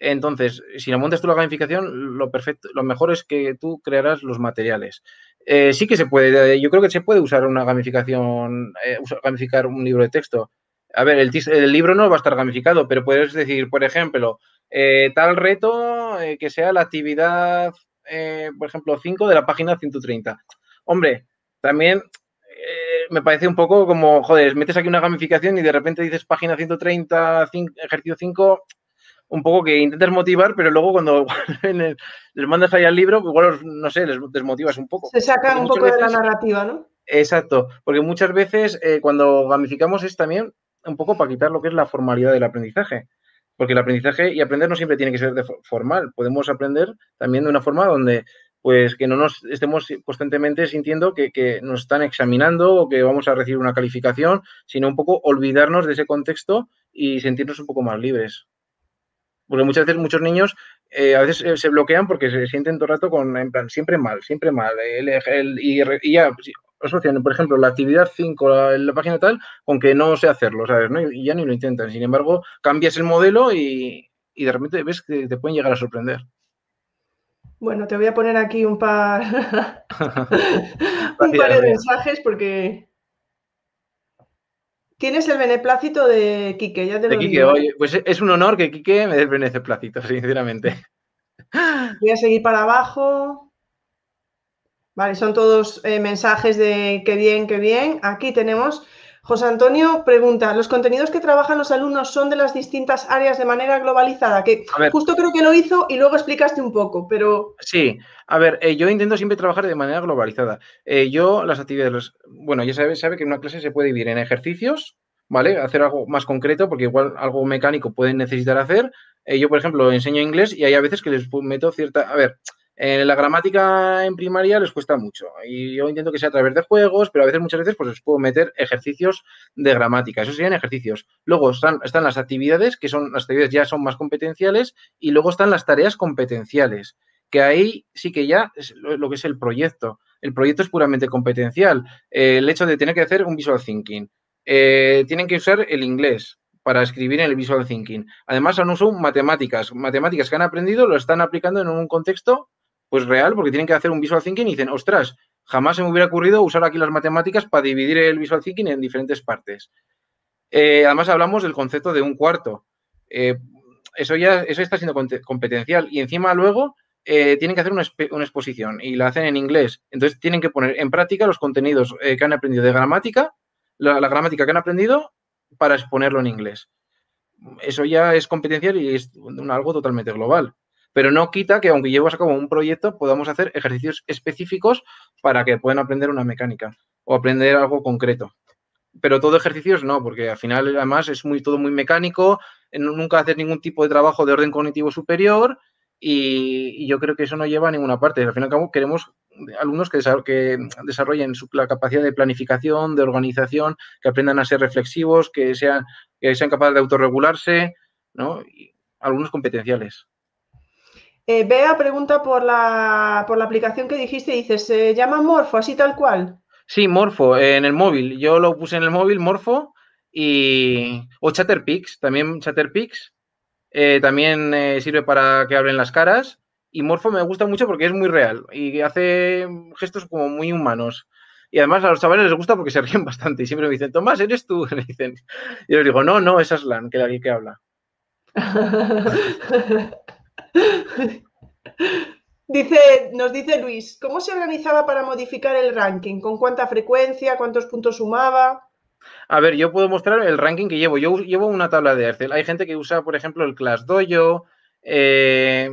Entonces, si la montas tú la gamificación, lo perfecto, lo mejor es que tú crearás los materiales. Eh, sí que se puede, yo creo que se puede usar una gamificación, eh, gamificar un libro de texto. A ver, el, libro no va a estar gamificado, pero puedes decir, por ejemplo, eh, tal reto eh, que sea la actividad, eh, por ejemplo, 5 de la página 130. Hombre, también me parece un poco como, joder, metes aquí una gamificación y de repente dices página 130, cin- ejercicio 5, un poco que intentas motivar, pero luego cuando les mandas ahí al libro, igual, no sé, les desmotivas un poco. Se saca Porque un poco de la narrativa, ¿no? Exacto, porque muchas veces eh, cuando gamificamos es también un poco para quitar lo que es la formalidad del aprendizaje. Porque el aprendizaje y aprender no siempre tiene que ser de fo- formal. Podemos aprender también de una forma donde pues que no nos estemos constantemente sintiendo que, que nos están examinando o que vamos a recibir una calificación, sino un poco olvidarnos de ese contexto y sentirnos un poco más libres. Porque muchas veces muchos niños eh, a veces eh, se bloquean porque se sienten todo el rato con, en plan, siempre mal, siempre mal. El- el- y, ya, asocian, por ejemplo, la actividad 5, la, la página tal, con que no sé hacerlo, ¿sabes? ¿no? Y ya ni lo intentan. Sin embargo, cambias el modelo y, y de repente ves que te pueden llegar a sorprender. Bueno, te voy a poner aquí un par, un par de mensajes porque tienes el beneplácito de Quique, ya te De lo Quique, digo. oye, pues es un honor que Quique me dé el beneplácito, sinceramente. Voy a seguir para abajo. Vale, son todos eh, mensajes de qué bien, qué bien. Aquí tenemos. José Antonio pregunta, ¿los contenidos que trabajan los alumnos son de las distintas áreas de manera globalizada? Que ver. justo creo que lo hizo y luego explicaste un poco, pero Sí, a ver, eh, yo intento siempre trabajar de manera globalizada. Eh, yo las actividades, los- bueno, ya sabe, sabe que en una clase se puede dividir en ejercicios, ¿vale? Hacer algo más concreto, porque igual algo mecánico pueden necesitar hacer. Eh, yo, por ejemplo, enseño inglés y hay a veces que les meto cierta, a ver, eh, la gramática en primaria les cuesta mucho y yo intento que sea a través de juegos, pero a veces, muchas veces, pues les puedo meter ejercicios de gramática. Eso serían ejercicios. Luego están, las actividades, que son, las actividades ya son más competenciales, y luego están las tareas competenciales que ahí sí que ya es lo, lo que es el proyecto. El proyecto es puramente competencial. Eh, el hecho de tener que hacer un visual thinking. Eh, tienen que usar el inglés para escribir en el visual thinking. Además, han usado matemáticas. Matemáticas que han aprendido lo están aplicando en un contexto pues real, porque tienen que hacer un visual thinking y dicen, ostras, jamás se me hubiera ocurrido usar aquí las matemáticas para dividir el visual thinking en diferentes partes. Eh, además, hablamos del concepto de un cuarto. Eh, eso ya eso está siendo competencial. Y encima luego eh, tienen que hacer una, una exposición y la hacen en inglés. Entonces tienen que poner en práctica los contenidos que han aprendido de gramática, la, la gramática que han aprendido, para exponerlo en inglés. Eso ya es competencial y es un- algo totalmente global. Pero no quita que, aunque llevas a cabo un proyecto, podamos hacer ejercicios específicos para que puedan aprender una mecánica o aprender algo concreto. Pero todo ejercicios no, porque al final, además, es muy, todo muy mecánico, eh, nu- nunca haces ningún tipo de trabajo de orden cognitivo superior y, yo creo que eso no lleva a ninguna parte. Al fin y al cabo, queremos alumnos que, desarrollen su, la capacidad de planificación, de organización, que aprendan a ser reflexivos, que sean, que sean capaces de autorregularse, ¿no? Y algunos competenciales. Eh, Bea pregunta por la, por la aplicación que dijiste, dices, ¿se llama Morfo, así tal cual? Sí, Morfo, en el móvil. Yo lo puse en el móvil, Morfo, y... o Chatterpix, también Chatterpix. Eh, también eh, sirve para que abren las caras. Y Morfo me gusta mucho porque es muy real y hace gestos como muy humanos. Y además a los chavales les gusta porque se ríen bastante y siempre me dicen, Tomás, ¿eres tú? Dicen. Y yo les digo, no, no, es Aslan, que la que habla. Dice, nos dice Luis, ¿cómo se organizaba para modificar el ranking? ¿Con cuánta frecuencia? ¿Cuántos puntos sumaba? A ver, yo puedo mostrar el ranking que llevo. Yo llevo una tabla de Excel. Hay gente que usa, por ejemplo, el Class Dojo, eh,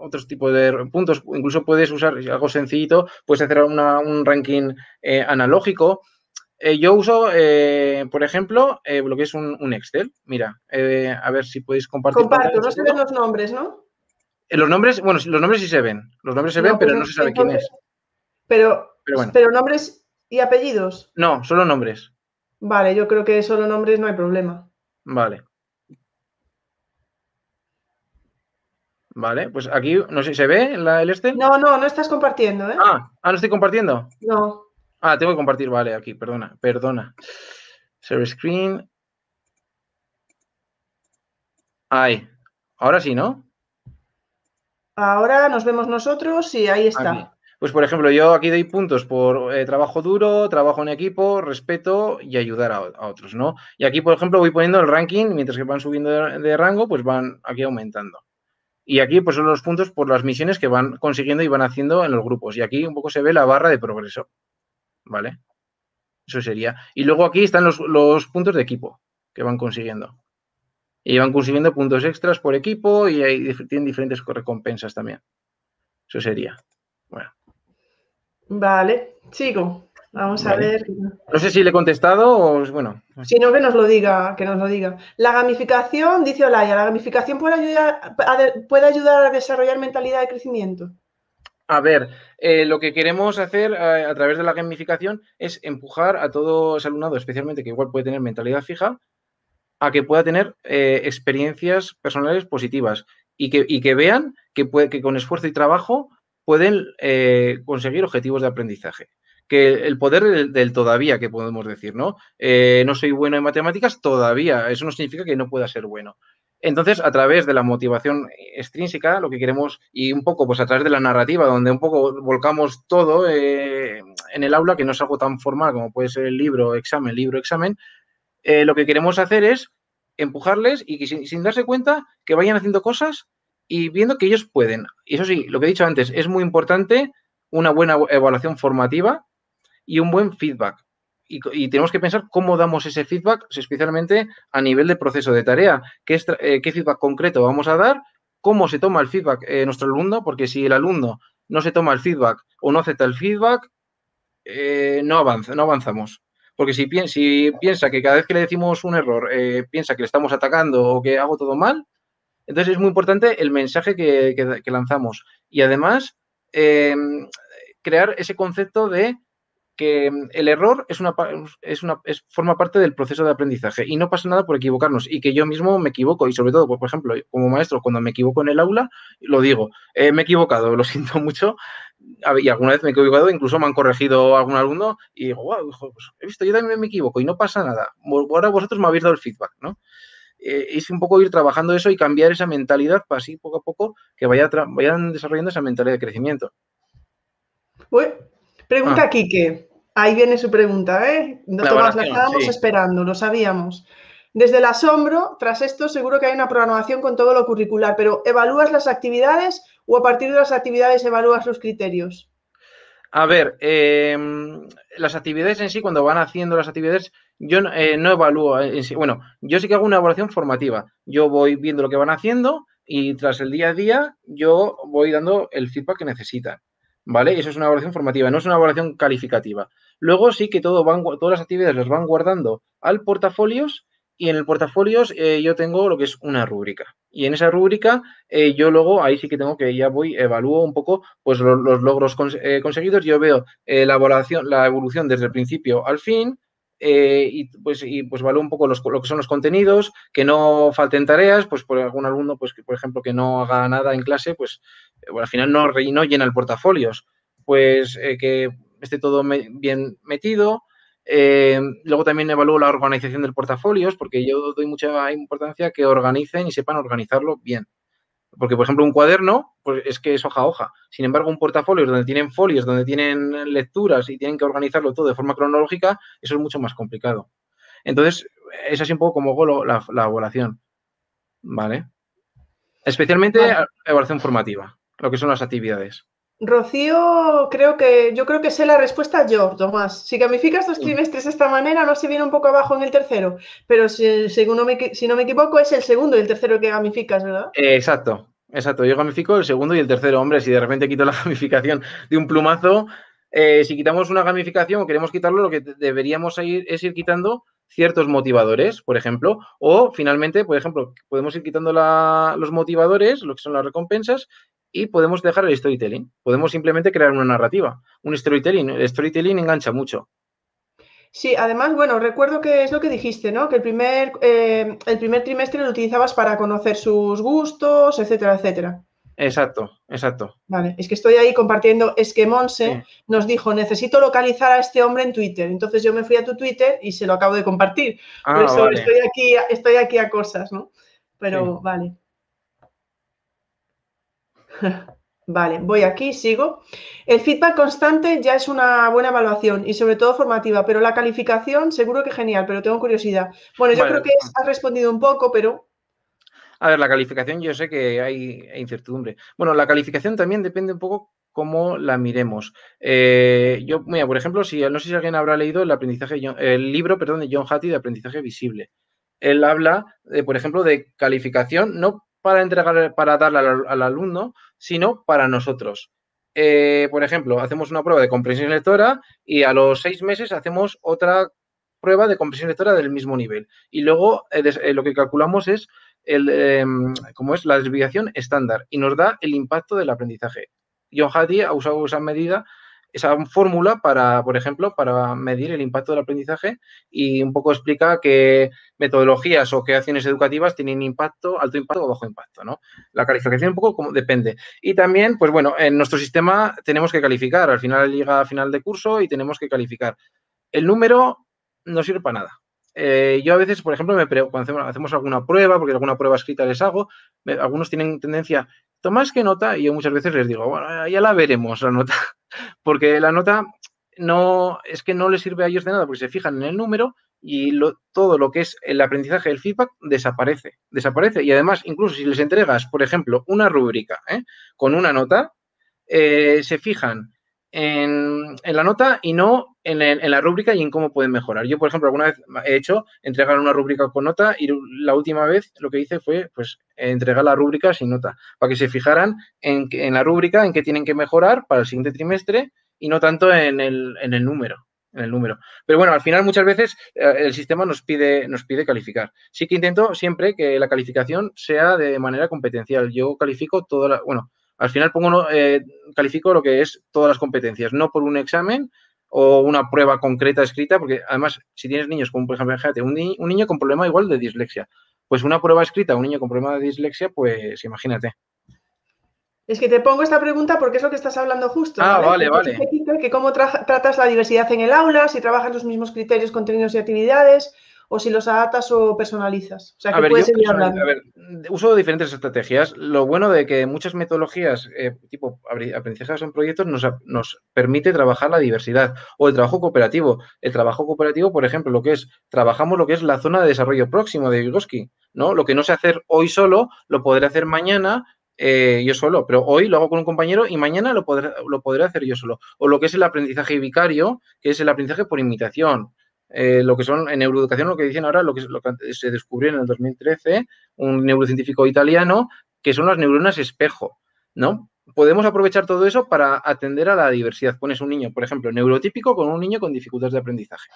otros tipos de puntos. Incluso puedes usar algo sencillito, puedes hacer un ranking eh, analógico. Eh, yo uso, por ejemplo, lo que es un, Excel. Mira, a ver si podéis compartir. Comparto, no se ven los nombres, ¿no? Los nombres, bueno, los nombres sí se ven. Los nombres se ven, pero pues no se sabe quién es. Pero, pero, nombres y apellidos. No, solo nombres. Vale, yo creo que solo nombres no hay problema. Vale. Vale, pues aquí, no sé, ¿se ve el este? No, no, no estás compartiendo, ¿eh? Ah, ah, no estoy compartiendo. No. Ah, tengo que compartir, vale, aquí, perdona, perdona. Share screen. Ahí. Ahora sí, ¿no? Ahora nos vemos nosotros y ahí está. Pues, por ejemplo, yo aquí doy puntos por eh, trabajo duro, trabajo en equipo, respeto y ayudar a, otros, ¿no? Y aquí, por ejemplo, voy poniendo el ranking, mientras que van subiendo de, rango, pues van aquí aumentando. Y aquí, pues son los puntos por las misiones que van consiguiendo y van haciendo en los grupos. Y aquí un poco se ve la barra de progreso, ¿vale? Eso sería. Y luego aquí están los, los puntos de equipo que van consiguiendo y van consiguiendo puntos extras por equipo y hay, tienen diferentes recompensas también. Eso sería. Bueno. Vale, sigo. Vamos a ver. No sé si le he contestado o bueno. Si no, que nos lo diga, que nos lo diga. La gamificación, dice Olaya, la gamificación puede ayudar a, puede ayudar a desarrollar mentalidad de crecimiento. A ver, eh, lo que queremos hacer a, eh, a, través de la gamificación es empujar a todo ese alumnado, especialmente que igual puede tener mentalidad fija, a que pueda tener eh, experiencias personales positivas y que, que vean que, puede, que con esfuerzo y trabajo pueden eh, conseguir objetivos de aprendizaje. Que el poder del, todavía, que podemos decir, ¿no? Eh, no soy bueno en matemáticas todavía, eso no significa que no pueda ser bueno. Entonces, a través de la motivación extrínseca, lo que queremos, y un poco, pues a través de la narrativa, donde un poco volcamos todo en el aula, que no es algo tan formal como puede ser el libro, examen, libro, examen, eh, lo que queremos hacer es empujarles y sin, darse cuenta que vayan haciendo cosas y viendo que ellos pueden. Y eso sí, lo que he dicho antes, es muy importante una buena evaluación formativa y un buen feedback. Y, tenemos que pensar cómo damos ese feedback, especialmente a nivel de proceso de tarea. ¿Qué, eh, feedback concreto vamos a dar? ¿Cómo se toma el feedback eh, nuestro alumno? Porque si el alumno no se toma el feedback o no acepta el feedback, no, avanza, no avanzamos. Porque si, piensa que cada vez que le decimos un error, eh, piensa que le estamos atacando o que hago todo mal, entonces es muy importante el mensaje que, lanzamos. Y además, em, crear ese concepto de que el error es una, es una forma parte del proceso de aprendizaje y no pasa nada por equivocarnos y que yo mismo me equivoco y sobre todo, por ejemplo, como maestro, cuando me equivoco en el aula, lo digo, eh, me he equivocado, lo siento mucho y alguna vez me he equivocado, incluso me han corregido algún alumno y digo, wow, pues he visto, yo también me equivoco y no pasa nada. Ahora vosotros me habéis dado el feedback, ¿no? Eh, es un poco ir trabajando eso y cambiar esa mentalidad para así poco a poco que vaya vayan desarrollando esa mentalidad de crecimiento. Uy, pregunta ah. Quique. Ahí viene su pregunta, ¿eh? No la estábamos esperando, lo sabíamos. Desde el asombro, tras esto seguro que hay una programación con todo lo curricular, pero ¿evalúas las actividades o a partir de las actividades evalúas los criterios? A ver, em, las actividades en sí, cuando van haciendo las actividades, yo eh, no evalúo en sí. Bueno, yo sí que hago una evaluación formativa. Yo voy viendo lo que van haciendo y tras el día a día yo voy dando el feedback que necesitan. ¿Vale? Eso es una evaluación formativa, no es una evaluación calificativa. Luego sí que todo van, todas las actividades las van guardando al portafolios y en el portafolios eh, yo tengo lo que es una rúbrica. Y en esa rúbrica eh, yo luego, ahí sí que tengo que ya voy, evalúo un poco pues los, logros eh, conseguidos. Yo veo la evaluación, la evolución desde el principio al fin. y pues, y pues evalúo un poco los, lo que son los contenidos, que no falten tareas, pues por algún alumno, pues que por ejemplo que no haga nada en clase, pues al final no, no llena el portafolios, pues que esté todo bien metido, eh, luego también evalúo la organización del portafolios, porque yo doy mucha importancia que organicen y sepan organizarlo bien. Porque, por ejemplo, un cuaderno, pues es que es hoja a hoja. Sin embargo, un portafolio donde tienen folios, donde tienen lecturas y tienen que organizarlo todo de forma cronológica, eso es mucho más complicado. Entonces, es así un poco como hago la, evaluación. ¿Vale? Especialmente evaluación formativa, lo que son las actividades. Rocío, creo que yo creo que sé la respuesta yo, Tomás. Si gamificas dos trimestres de esta manera, no se viene un poco abajo en el tercero, pero si, según no me, si no me equivoco, es el segundo y el tercero que gamificas, ¿verdad? exacto, exacto. Yo gamifico el segundo y el tercero. Hombre, si de repente quito la gamificación de un plumazo, eh, si quitamos una gamificación o queremos quitarlo, lo que deberíamos ir es ir quitando ciertos motivadores, por ejemplo, o finalmente, por ejemplo, podemos ir quitando los motivadores, lo que son las recompensas, y podemos dejar el storytelling. Podemos simplemente crear una narrativa. Un storytelling, el storytelling engancha mucho. Sí, además, bueno, recuerdo que es lo que dijiste, ¿no? Que el primer, eh, el primer trimestre lo utilizabas para conocer sus gustos, etcétera, etcétera. Exacto, exacto. Vale, es que estoy ahí compartiendo, es que Monse nos dijo, necesito localizar a este hombre en Twitter. Entonces yo me fui a tu Twitter y se lo acabo de compartir. Por ah, eso estoy, aquí, estoy aquí a cosas, ¿no? Pero vale. Vale, voy aquí, sigo. El feedback constante ya es una buena evaluación y sobre todo formativa, pero la calificación seguro que genial, pero tengo curiosidad. Bueno, yo creo que has respondido un poco, pero... A ver, la calificación yo sé que hay, incertidumbre. Bueno, la calificación también depende un poco cómo la miremos. Eh, yo, mira, por ejemplo, si no sé si alguien habrá leído el aprendizaje, el libro, perdón, de John Hattie de aprendizaje visible. Él habla, por ejemplo, de calificación, no para entregar, para darle al, alumno, sino para nosotros. Eh, por ejemplo, hacemos una prueba de comprensión lectora y a los seis meses hacemos otra prueba de comprensión lectora del mismo nivel. Y luego eh, eh, lo que calculamos es el, em, como es la desviación estándar y nos da el impacto del aprendizaje. John Hattie ha usado esa medida esa fórmula para, por ejemplo, para medir el impacto del aprendizaje y un poco explica qué metodologías o qué acciones educativas tienen impacto, alto impacto o bajo impacto, ¿no? La calificación un poco como depende. Y también, pues bueno, en nuestro sistema tenemos que calificar, al final llega a final de curso y tenemos que calificar. El número no sirve para nada. Eh, yo a veces, por ejemplo, me cuando hacemos, alguna prueba, porque alguna prueba escrita les hago, algunos tienen tendencia, ¿tomas qué nota? Y yo muchas veces les digo, bueno, ya la veremos la nota, porque la nota no es que no les sirve a ellos de nada, porque se fijan en el número y todo lo que es el aprendizaje, el feedback, desaparece, desaparece. Y además, incluso si les entregas, por ejemplo, una rúbrica ¿eh? con una nota, eh, se fijan en, la nota y no en, la rúbrica y en cómo pueden mejorar. Yo, por ejemplo, alguna vez he hecho entregar una rúbrica con nota y la última vez lo que hice fue pues entregar la rúbrica sin nota, para que se fijaran en, en la rúbrica en qué tienen que mejorar para el siguiente trimestre y no tanto en el, en el número en el número. Pero bueno, al final muchas veces eh, el sistema nos pide, nos pide calificar. Sí que intento siempre que la calificación sea de manera competencial. Yo califico toda la, bueno, al final pongo, eh, califico lo que es todas las competencias, no por un examen o una prueba concreta escrita, porque además, si tienes niños, como por ejemplo, fíjate, un, niño con problema igual de dislexia, pues una prueba escrita, un niño con problema de dislexia, pues imagínate. Es que te pongo esta pregunta porque es lo que estás hablando justo. Ah, vale, vale. Que cómo tratas la diversidad en el aula, si trabajas los mismos criterios, contenidos y actividades, o si los adaptas o personalizas. O sea, que puedes seguir hablando. A ver, uso diferentes estrategias. Lo bueno de que muchas metodologías, eh, tipo aprendizaje en proyectos, nos, nos, permite trabajar la diversidad. O el trabajo cooperativo. El trabajo cooperativo, por ejemplo, lo que es, trabajamos lo que es la zona de desarrollo próximo de Vygotsky, ¿no? Lo que no sé hacer hoy solo, lo podré hacer mañana eh, yo solo, pero hoy lo hago con un compañero y mañana lo podré, lo podré hacer yo solo. O lo que es el aprendizaje vicario, que es el aprendizaje por imitación. Eh, lo que son en neuroeducación, lo que dicen ahora, lo que, lo que se descubrió en el 2013, un neurocientífico italiano, que son las neuronas espejo, ¿no? Podemos aprovechar todo eso para atender a la diversidad. Pones un niño, por ejemplo, neurotípico con un niño con dificultades de aprendizaje.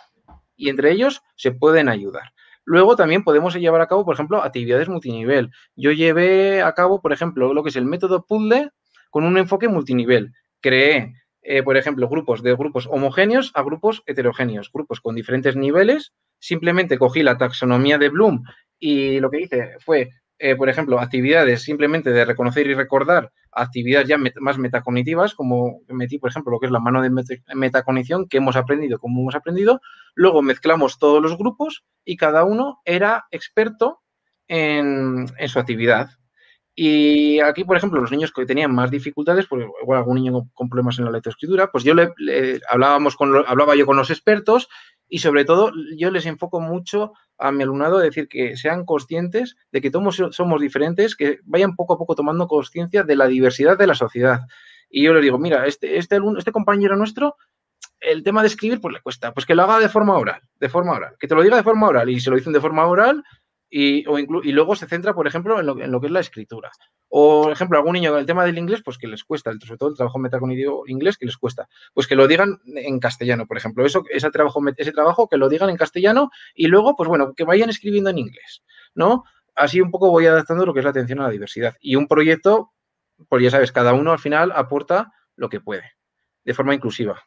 Y entre ellos se pueden ayudar. Luego también podemos llevar a cabo, por ejemplo, actividades multinivel. Yo llevé a cabo, por ejemplo, lo que es el método puzzle con un enfoque multinivel. Creé, eh, por ejemplo, grupos de grupos homogéneos a grupos heterogéneos, grupos con diferentes niveles. Simplemente cogí la taxonomía de Bloom y lo que hice fue eh, por ejemplo, actividades simplemente de reconocer y recordar, actividades ya más metacognitivas, como metí, por ejemplo, lo que es la mano de metacognición, que hemos aprendido, como hemos aprendido. Luego mezclamos todos los grupos y cada uno era experto en, su actividad. Y aquí, por ejemplo, los niños que tenían más dificultades, pues igual algún niño con problemas en la lectoescritura, pues yo hablábamos con, hablaba yo con los expertos y sobre todo yo les enfoco mucho a mi alumnado a decir que sean conscientes de que todos somos diferentes, que vayan poco a poco tomando conciencia de la diversidad de la sociedad. Y yo les digo, mira, este, este, este compañero nuestro, el tema de escribir, pues le cuesta, pues que lo haga de forma oral, de forma oral, que te lo diga de forma oral y se lo dicen de forma oral, y, y luego se centra, por ejemplo, en lo, en lo, que es la escritura. O, por ejemplo, algún niño con el tema del inglés, pues que les cuesta, sobre todo el trabajo metacognitivo inglés, que les cuesta, pues que lo digan en castellano, por ejemplo. Eso, ese, trabajo, ese trabajo que lo digan en castellano y luego, pues bueno, que vayan escribiendo en inglés, ¿no? Así un poco voy adaptando lo que es la atención a la diversidad. Y un proyecto, pues ya sabes, cada uno al final aporta lo que puede, de forma inclusiva.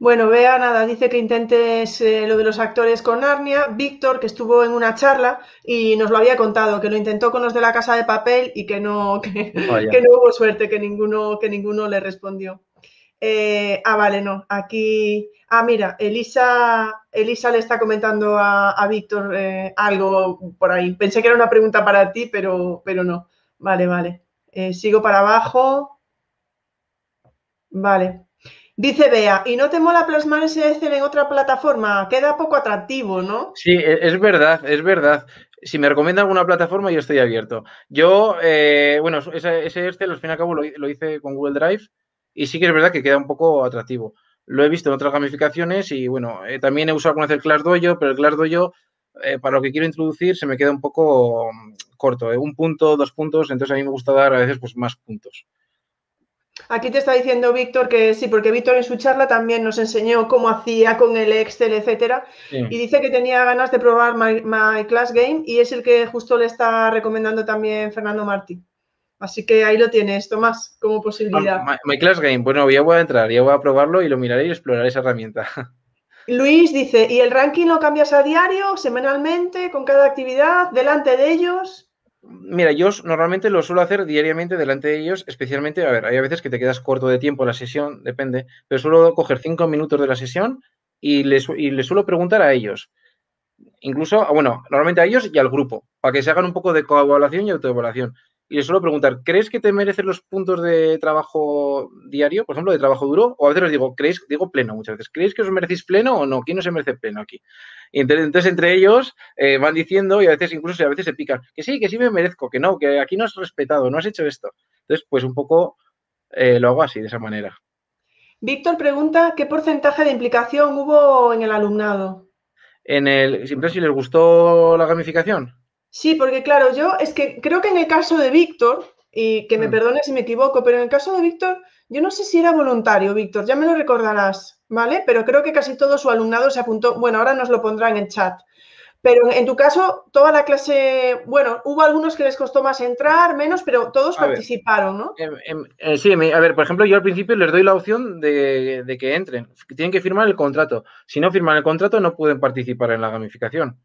Bueno, vea nada, dice que intentes eh, lo de los actores con Narnia. Víctor, que estuvo en una charla y nos lo había contado, que lo intentó con los de la casa de papel y que no, que, no hubo suerte, que ninguno, que ninguno le respondió. Eh, ah, vale, no. Aquí. Ah, mira, Elisa, Elisa le está comentando a, Víctor eh, algo por ahí. Pensé que era una pregunta para ti, pero, pero no. Vale, vale. sigo para abajo. Vale. Dice Bea, ¿y no te mola plasmar ese Excel en otra plataforma? Queda poco atractivo, ¿no? Sí, e, es verdad, es verdad. Si me recomienda alguna plataforma, yo estoy abierto. Yo, eh, bueno, ese, Excel, al fin y al cabo, lo, hice con Google Drive y sí que es verdad que queda un poco atractivo. Lo he visto en otras gamificaciones y, bueno, eh, también he usado alguna vez el ClassDojo, pero el ClassDojo, eh, para lo que quiero introducir, se me queda un poco mm, corto. Un punto, dos puntos, entonces a mí me gusta dar a veces pues, más puntos. Aquí te está diciendo Víctor que sí, porque Víctor en su charla también nos enseñó cómo hacía con el Excel, etcétera, y dice que tenía ganas de probar My, Class Game y es el que justo le está recomendando también Fernando Martí. Así que ahí lo tienes, Tomás, como posibilidad. Ah, my, Class Game, bueno, ya voy a entrar, ya voy a probarlo y lo miraré y exploraré esa herramienta. Luis dice, ¿y el ranking lo cambias a diario, semanalmente, con cada actividad, delante de ellos? Mira, yo normalmente lo suelo hacer diariamente delante de ellos, especialmente, a ver, hay veces que te quedas corto de tiempo la sesión, depende, pero suelo coger cinco minutos de la sesión y les, suelo preguntar a ellos. Incluso, bueno, normalmente a ellos y al grupo, para que se hagan un poco de coevaluación y autoevaluación y les suelo preguntar, ¿crees que te merecen los puntos de trabajo diario, por ejemplo, de trabajo duro? O a veces les digo, ¿creéis, digo pleno muchas veces, ¿creéis que os merecéis pleno o no? ¿Quién no se merece pleno aquí? Y entonces, entre ellos eh, van diciendo y a veces incluso a veces se pican, que sí, que sí me merezco, que no, que aquí no has respetado, no has hecho esto. Entonces, pues un poco eh, lo hago así, de esa manera. Víctor pregunta, ¿qué porcentaje de implicación hubo en el alumnado? En el, siempre si les gustó la gamificación. Sí, porque claro, yo es que creo que en el caso de Víctor, y que me mm. perdone si me equivoco, pero en el caso de Víctor, yo no sé si era voluntario, Víctor, ya me lo recordarás, ¿vale? Pero creo que casi todo su alumnado se apuntó, bueno, ahora nos lo pondrá en el chat. Pero en tu caso, toda la clase, bueno, hubo algunos que les costó más entrar, menos, pero todos participaron, ¿no? Em, em, eh, sí, a ver, por ejemplo, yo al principio les doy la opción de, de que entren. Tienen que firmar el contrato. Si no firman el contrato, no pueden participar en la gamificación.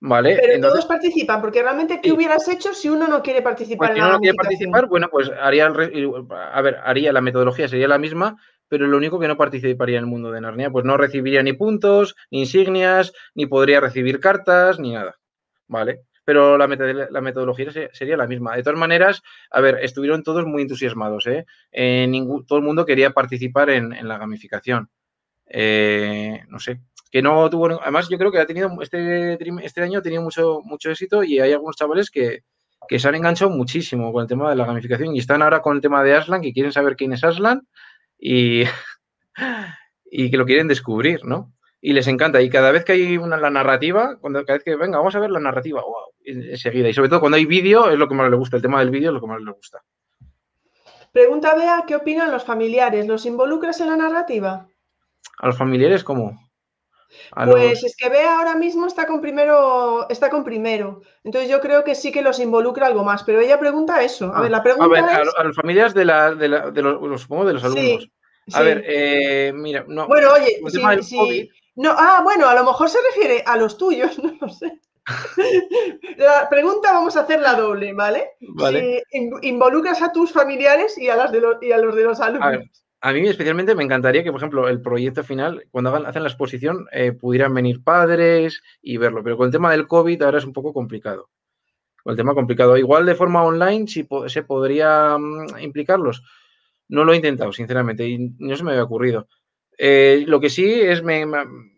Pero todos participan, porque realmente, ¿qué hubieras hecho si uno no quiere participar pues si uno no quiere participar, bueno, pues haría, a ver, haría la metodología, sería la misma, pero lo único que no participaría en el mundo de Narnia, pues no recibiría ni puntos, ni insignias, ni podría recibir cartas, ni nada, ¿vale? Pero la, metodología sería la misma. De todas maneras, a ver, estuvieron todos muy entusiasmados, ¿eh? eh ningún, todo el mundo quería participar en, en la gamificación. Eh, no sé, que no tuvo, además yo creo que ha tenido, este, este año ha tenido mucho, mucho éxito y hay algunos chavales que, se han enganchado muchísimo con el tema de la gamificación y están ahora con el tema de Aslan, que quieren saber quién es Aslan y, y que lo quieren descubrir, ¿no? Y les encanta. Y cada vez que hay una, la narrativa, cuando, cada vez que venga, vamos a ver la narrativa, wow, enseguida. Y sobre todo cuando hay vídeo, es lo que más les gusta. El tema del vídeo es lo que más les gusta. Pregunta Bea, ¿qué opinan los familiares? ¿Los involucras en la narrativa? A los familiares, ¿cómo? Pues es que Bea ahora mismo está con primero, está con primero. Entonces yo creo que sí que los involucra algo más. Pero ella pregunta eso. A ver, la pregunta a ver, es... a, las familias de, la, de, la, de los, supongo, de los alumnos. A ver, eh, mira, no. Bueno, oye, sí, No, ah, bueno, a lo mejor se refiere a los tuyos, no lo sé. La pregunta vamos a hacer la doble, ¿vale? vale. involucras a tus familiares y a, las de los, y a los de los alumnos. A, mí especialmente me encantaría que, por ejemplo, el proyecto final, cuando hacen la exposición, eh, pudieran venir padres y verlo, pero con el tema del COVID ahora es un poco complicado. Con el tema complicado. Igual de forma online, si se podría mm, implicarlos. No lo he intentado, sinceramente, y no se me había ocurrido. Eh, lo que sí es, me,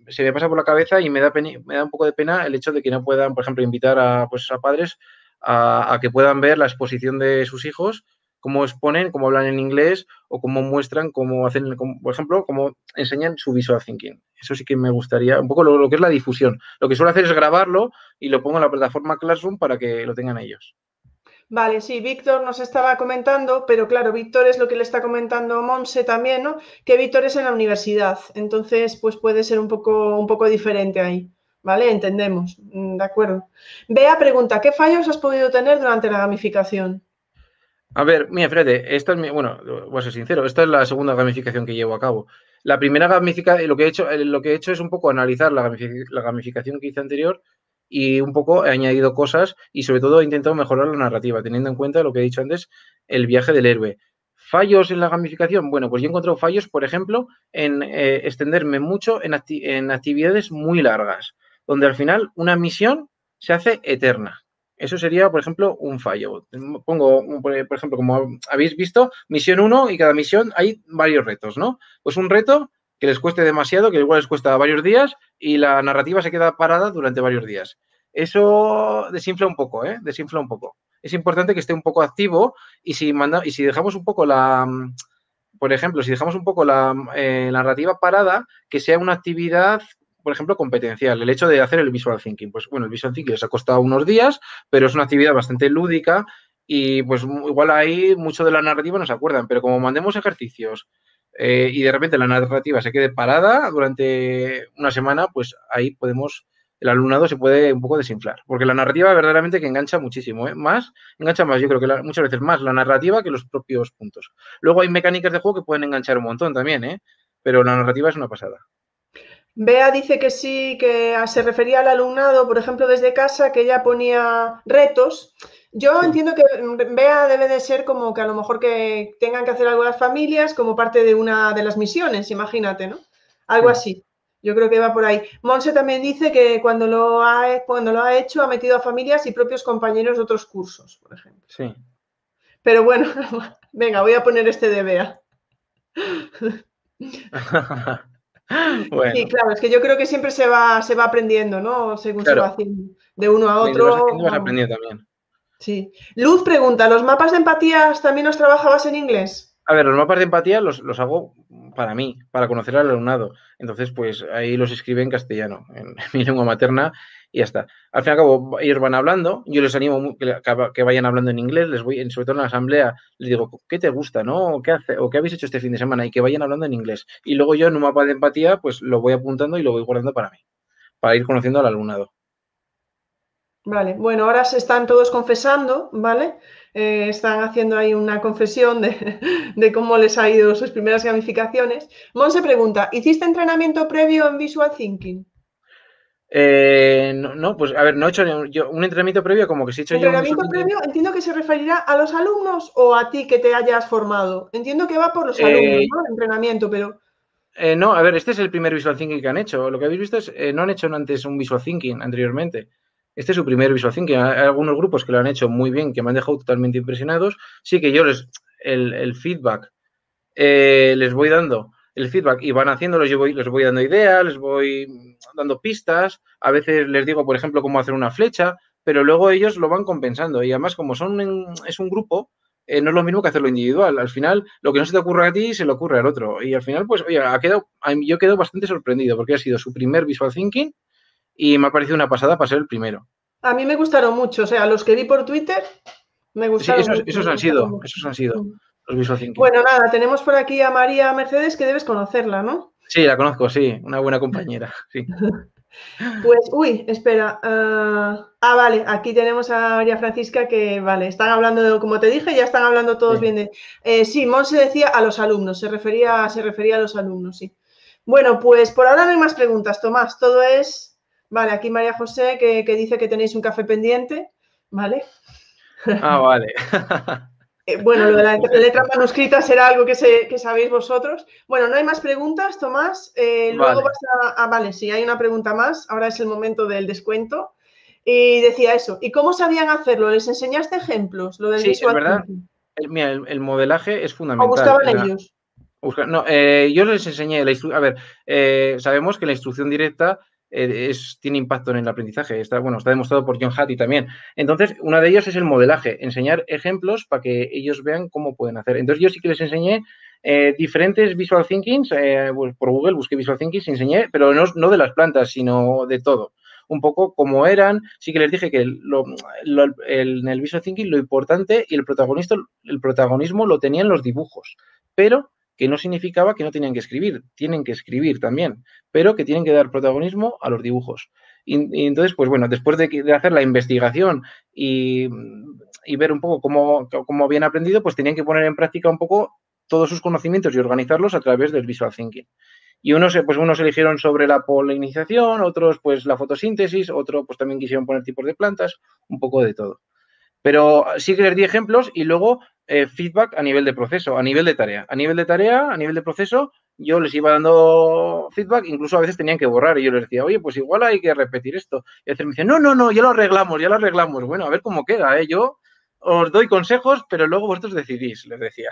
se me pasa por la cabeza y me da, me da un poco de pena el hecho de que no puedan, por ejemplo, invitar a, pues, a padres a, que puedan ver la exposición de sus hijos, cómo exponen, cómo hablan en inglés o cómo muestran, cómo hacen, por ejemplo, cómo enseñan su visual thinking. Eso sí que me gustaría, un poco lo, que es la difusión. Lo que suelo hacer es grabarlo y lo pongo en la plataforma Classroom para que lo tengan ellos. Vale, sí, Víctor nos estaba comentando, pero claro, Víctor es lo que le está comentando Monse también, ¿no? Que Víctor es en la universidad, entonces pues puede ser un poco, un poco diferente ahí, ¿vale? Entendemos, mm, de acuerdo. Bea pregunta, ¿qué fallos has podido tener durante la gamificación? A ver, mira, fíjate, esta es mi, bueno, voy a ser sincero, esta es la segunda gamificación que llevo a cabo. La primera gamificación, lo que he hecho, lo que he hecho es un poco analizar la gamificación que hice anterior y un poco he añadido cosas y sobre todo he intentado mejorar la narrativa, teniendo en cuenta lo que he dicho antes, el viaje del héroe. ¿Fallos en la gamificación? Bueno, pues yo he encontrado fallos, por ejemplo, en eh, extenderme mucho en, actividades muy largas, donde al final una misión se hace eterna. Eso sería, por ejemplo, un fallo. Pongo, por ejemplo, como habéis visto, misión 1 y cada misión hay varios retos, ¿no? Pues un reto que les cueste demasiado, que igual les cuesta varios días y la narrativa se queda parada durante varios días. Eso desinfla un poco, ¿eh? Desinfla un poco. Es importante que esté un poco activo y si, manda, y si dejamos un poco la, por ejemplo, si dejamos un poco la eh, narrativa parada, que sea una actividad por ejemplo, competencial, el hecho de hacer el visual thinking. Pues bueno, el visual thinking les ha costado unos días, pero es una actividad bastante lúdica y pues igual ahí mucho de la narrativa no se acuerdan, pero como mandemos ejercicios, eh, y de repente la narrativa se quede parada durante una semana, pues ahí podemos, el alumnado se puede un poco desinflar, porque la narrativa verdaderamente que engancha muchísimo, ¿eh? más, engancha más, yo creo que muchas veces más la narrativa que los propios puntos. Luego hay mecánicas de juego que pueden enganchar un montón también, ¿eh? pero la narrativa es una pasada. Bea dice que sí, que se refería al alumnado, por ejemplo, desde casa, que ella ponía retos yo entiendo que Bea debe de ser como que a lo mejor que tengan que hacer algo las familias como parte de una de las misiones, imagínate, ¿no? Algo así. Yo creo que va por ahí. Monse también dice que cuando lo, ha, cuando lo ha hecho ha metido a familias y propios compañeros de otros cursos, por ejemplo. Sí. Pero bueno, venga, voy a poner este de Bea. Sí, claro, es que yo creo que siempre se va, se va aprendiendo, ¿no? Según se va haciendo de uno a otro. Vas aprendiendo también. Sí. Luz pregunta, ¿los mapas de empatías también los trabajabas en inglés? A ver, los mapas de empatía los, hago para mí, para conocer al alumnado. Entonces, pues ahí los escribe en castellano, en, mi lengua materna, y ya está. Al fin y al cabo, ellos van hablando, yo les animo que, vayan hablando en inglés, les voy, sobre todo en la asamblea, les digo, ¿qué te gusta, no? ¿Qué, hace, ¿O qué habéis hecho este fin de semana? Y que vayan hablando en inglés. Y luego yo en un mapa de empatía, pues lo voy apuntando y lo voy guardando para mí, para ir conociendo al alumnado. Vale, bueno, ahora se están todos confesando, ¿vale? Eh, están haciendo ahí una confesión de, cómo les ha ido sus primeras gamificaciones. Monse pregunta, ¿hiciste entrenamiento previo en Visual Thinking? Eh, no, pues a ver, no he hecho yo, un entrenamiento previo como que se he hecho ¿Entrenamiento previo entiendo que se referirá a los alumnos o a ti que te hayas formado. Entiendo que va por los alumnos, eh, ¿no? El entrenamiento, pero... no, a ver, este es el primer Visual Thinking que han hecho. Lo que habéis visto es, no han hecho antes un Visual Thinking anteriormente. Este es su primer Visual Thinking. Hay algunos grupos que lo han hecho muy bien, que me han dejado totalmente impresionados. Sí que yo les, el, feedback eh, les voy dando el feedback y van haciéndolo, yo voy, les voy dando ideas, les voy dando pistas, a veces les digo, por ejemplo, cómo hacer una flecha, pero luego ellos lo van compensando y además como son es un grupo, eh, no es lo mismo que hacerlo individual. Al final, lo que no se te ocurre a ti, se le ocurre al otro. Y al final, pues, oye, ha quedado, yo quedo bastante sorprendido porque ha sido su primer Visual Thinking y me ha parecido una pasada para ser el primero. A mí me gustaron mucho, o sea, los que vi por Twitter me gustaron. Sí, esos, han sido, esos han sido los Visual Thinking. Bueno, nada, tenemos por aquí a María Mercedes que debes conocerla, ¿no? Sí, la conozco, sí, una buena compañera, sí. Pues, uy, espera. ah, ah, vale, aquí tenemos a María Francisca que, vale, están hablando, de, como te dije, ya están hablando todos Sí. bien de... Eh, sí, Monse decía a los alumnos, se refería, se refería a los alumnos, sí. Bueno, pues por ahora no hay más preguntas, Tomás, todo es... Vale, aquí María José que, que dice que tenéis un café pendiente, ¿vale? Ah, vale. Eh, bueno, lo de la letra manuscrita será algo que, se- que sabéis vosotros. Bueno, no hay más preguntas, Tomás. Eh, luego vas a, ah, vale, sí, hay una pregunta más. Ahora es el momento del descuento. Y decía eso. ¿Y cómo sabían hacerlo? ¿Les enseñaste ejemplos? Lo del Sí, es verdad. El- Mira, el, el modelaje es ¿O fundamental. buscaban La- ellos? busca- no, eh, yo les enseñé la instru- A ver, sabemos que la instrucción directa es, tiene impacto en el aprendizaje. Está, bueno, está demostrado por John Hattie también. Entonces, una de ellos es el modelaje, enseñar ejemplos para que ellos vean cómo pueden hacer. Entonces, yo sí que les enseñé eh, diferentes visual thinkings, eh, pues, por Google busqué visual thinkings, enseñé, pero no, no de las plantas, sino de todo. Un poco cómo eran, sí que les dije que lo- el- en el visual thinking lo importante y el, protagonista, el protagonismo lo tenían los dibujos, pero que no significaba que no tenían que escribir, tienen que escribir también, pero que tienen que dar protagonismo a los dibujos. Y, entonces, pues bueno, después de, hacer la investigación y, y ver un poco cómo, cómo habían aprendido, pues tenían que poner en práctica un poco todos sus conocimientos y organizarlos a través del visual thinking. Y unos, pues unos eligieron sobre la polinización, otros pues la fotosíntesis, otros pues también quisieron poner tipos de plantas, un poco de todo. Pero sí que les di ejemplos y luego eh, feedback a nivel de proceso, a nivel de tarea. A nivel de tarea, a nivel de proceso, yo les iba dando feedback, incluso a veces tenían que borrar y yo les decía, oye, pues igual hay que repetir esto. Y a me dicen, no, no, no, ya lo arreglamos, ya lo arreglamos. Bueno, a ver cómo queda, ¿eh? Yo os doy consejos, pero luego vosotros decidís, les decía.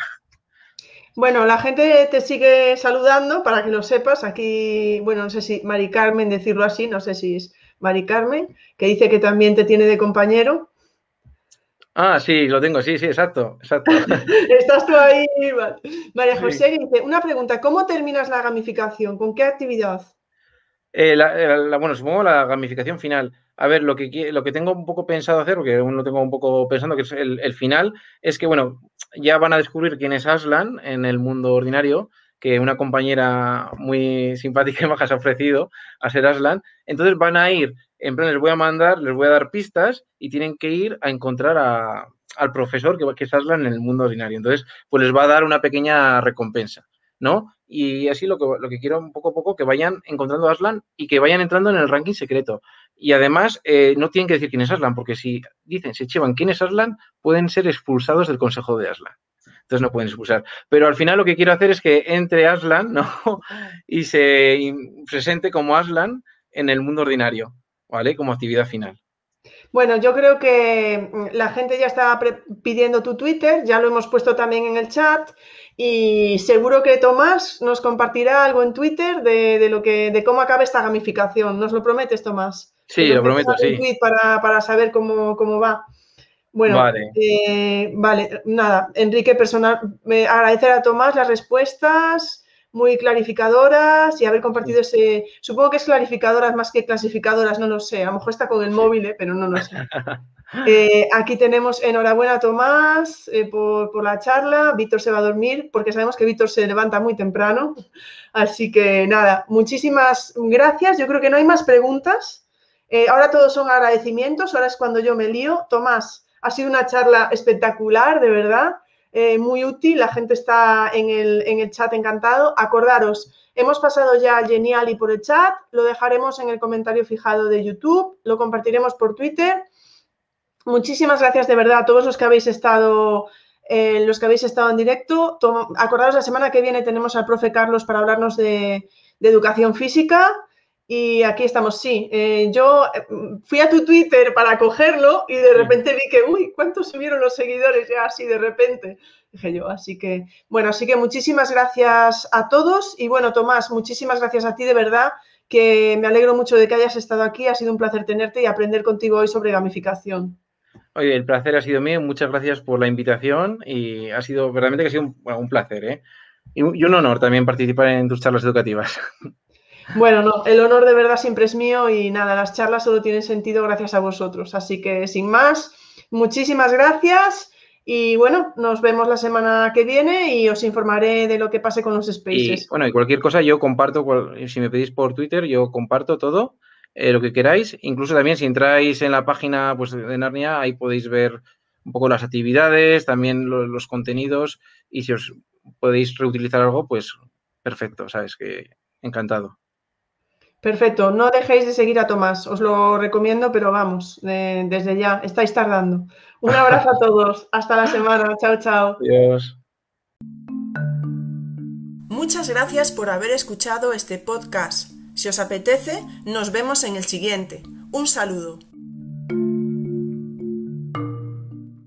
Bueno, la gente te sigue saludando para que lo sepas. Aquí, bueno, no sé si Mari Carmen decirlo así, no sé si es Mari Carmen, que dice que también te tiene de compañero. Ah, sí, lo tengo, sí, sí, exacto, exacto. Estás tú ahí. María. José dice, una pregunta, ¿cómo terminas la gamificación? ¿Con qué actividad? Eh, la- la- bueno, supongo la gamificación final. A ver, lo que, lo que tengo un poco pensado hacer, porque aún lo tengo un poco pensando, que es el, el final, es que, bueno, ya van a descubrir quién es Aslan en el mundo ordinario, que una compañera muy simpática y maja se ha ofrecido a ser Aslan. Entonces van a ir, en plan, les voy a mandar, les voy a dar pistas y tienen que ir a encontrar a- al profesor que, que es Aslan en el mundo ordinario. Entonces, pues les va a dar una pequeña recompensa. ¿no? Y así lo que, lo que quiero un poco a poco, que vayan encontrando a Aslan y que vayan entrando en el ranking secreto. Y además, eh, no tienen que decir quién es Aslan, porque si dicen, si chivan quién es Aslan, pueden ser expulsados del consejo de Aslan. Entonces no pueden expulsar. Pero al final lo que quiero hacer es que entre Aslan, ¿no? Y se presente como Aslan en el mundo ordinario, ¿vale? Como actividad final. Bueno, yo creo que mm, la gente ya está pidiendo tu Twitter, ya lo hemos puesto también en el chat y seguro que Tomás nos compartirá algo en Twitter de, de lo que, de cómo acaba esta gamificación. ¿Nos lo prometes, Tomás? Sí, lo prometo, sí. tweet para, para saber cómo, cómo va. Bueno, Vale. eh, vale, nada, Enrique, personal, me agradecer a Tomás las respuestas muy clarificadoras y haber compartido ese, supongo que es clarificadoras más que clasificadoras, no lo sé, a lo mejor está con el móvil, eh, pero no lo sé. Eh, aquí tenemos enhorabuena Tomás eh, por, por la charla, Víctor se va a dormir porque sabemos que Víctor se levanta muy temprano, así que nada, muchísimas gracias, yo creo que no hay más preguntas, Eh, ahora todos son agradecimientos, ahora es cuando yo me lío. Tomás, ha sido una charla espectacular, de verdad, eh, muy útil, la gente está en el, en el chat encantado. Acordaros, hemos pasado ya a Geniali por el chat, lo dejaremos en el comentario fijado de YouTube, lo compartiremos por Twitter. Muchísimas gracias de verdad a todos los que habéis estado, eh, los que habéis estado en directo. Tom- acordaros, la semana que viene tenemos al profe Carlos para hablarnos de educación física. Y aquí estamos, sí. Eh, yo eh, fui a tu Twitter para cogerlo y de repente vi que, uy, ¿cuántos subieron los seguidores ya así de repente? Dije yo, así que, bueno, así que muchísimas gracias a todos. Y bueno, Tomás, muchísimas gracias a ti de verdad, que me alegro mucho de que hayas estado aquí. Ha sido un placer tenerte y aprender contigo hoy sobre gamificación. Oye, el placer ha sido mío. Muchas gracias por la invitación y ha sido verdaderamente que ha sido un, bueno, un placer, ¿eh? Y un honor también participar en tus charlas educativas. Bueno, no, el honor de verdad siempre es mío y nada, las charlas solo tienen sentido gracias a vosotros. Así que sin más, muchísimas gracias Y bueno, nos vemos la semana que viene y os informaré de lo que pase con los spaces. Y bueno, y cualquier cosa yo comparto, si me pedís por Twitter, yo comparto todo. Eh, lo que queráis. Incluso también si entráis en la página pues, de Narnia, ahí podéis ver un poco las actividades, también los, contenidos y si os podéis reutilizar algo, pues perfecto, sabes que encantado. Perfecto, no dejéis de seguir a Tomás, os lo recomiendo, pero vamos, desde ya, estáis tardando. Un abrazo a todos, hasta la semana, chao, chao. Adiós. Muchas gracias por haber escuchado este podcast. Si os apetece, nos vemos en el siguiente. Un saludo.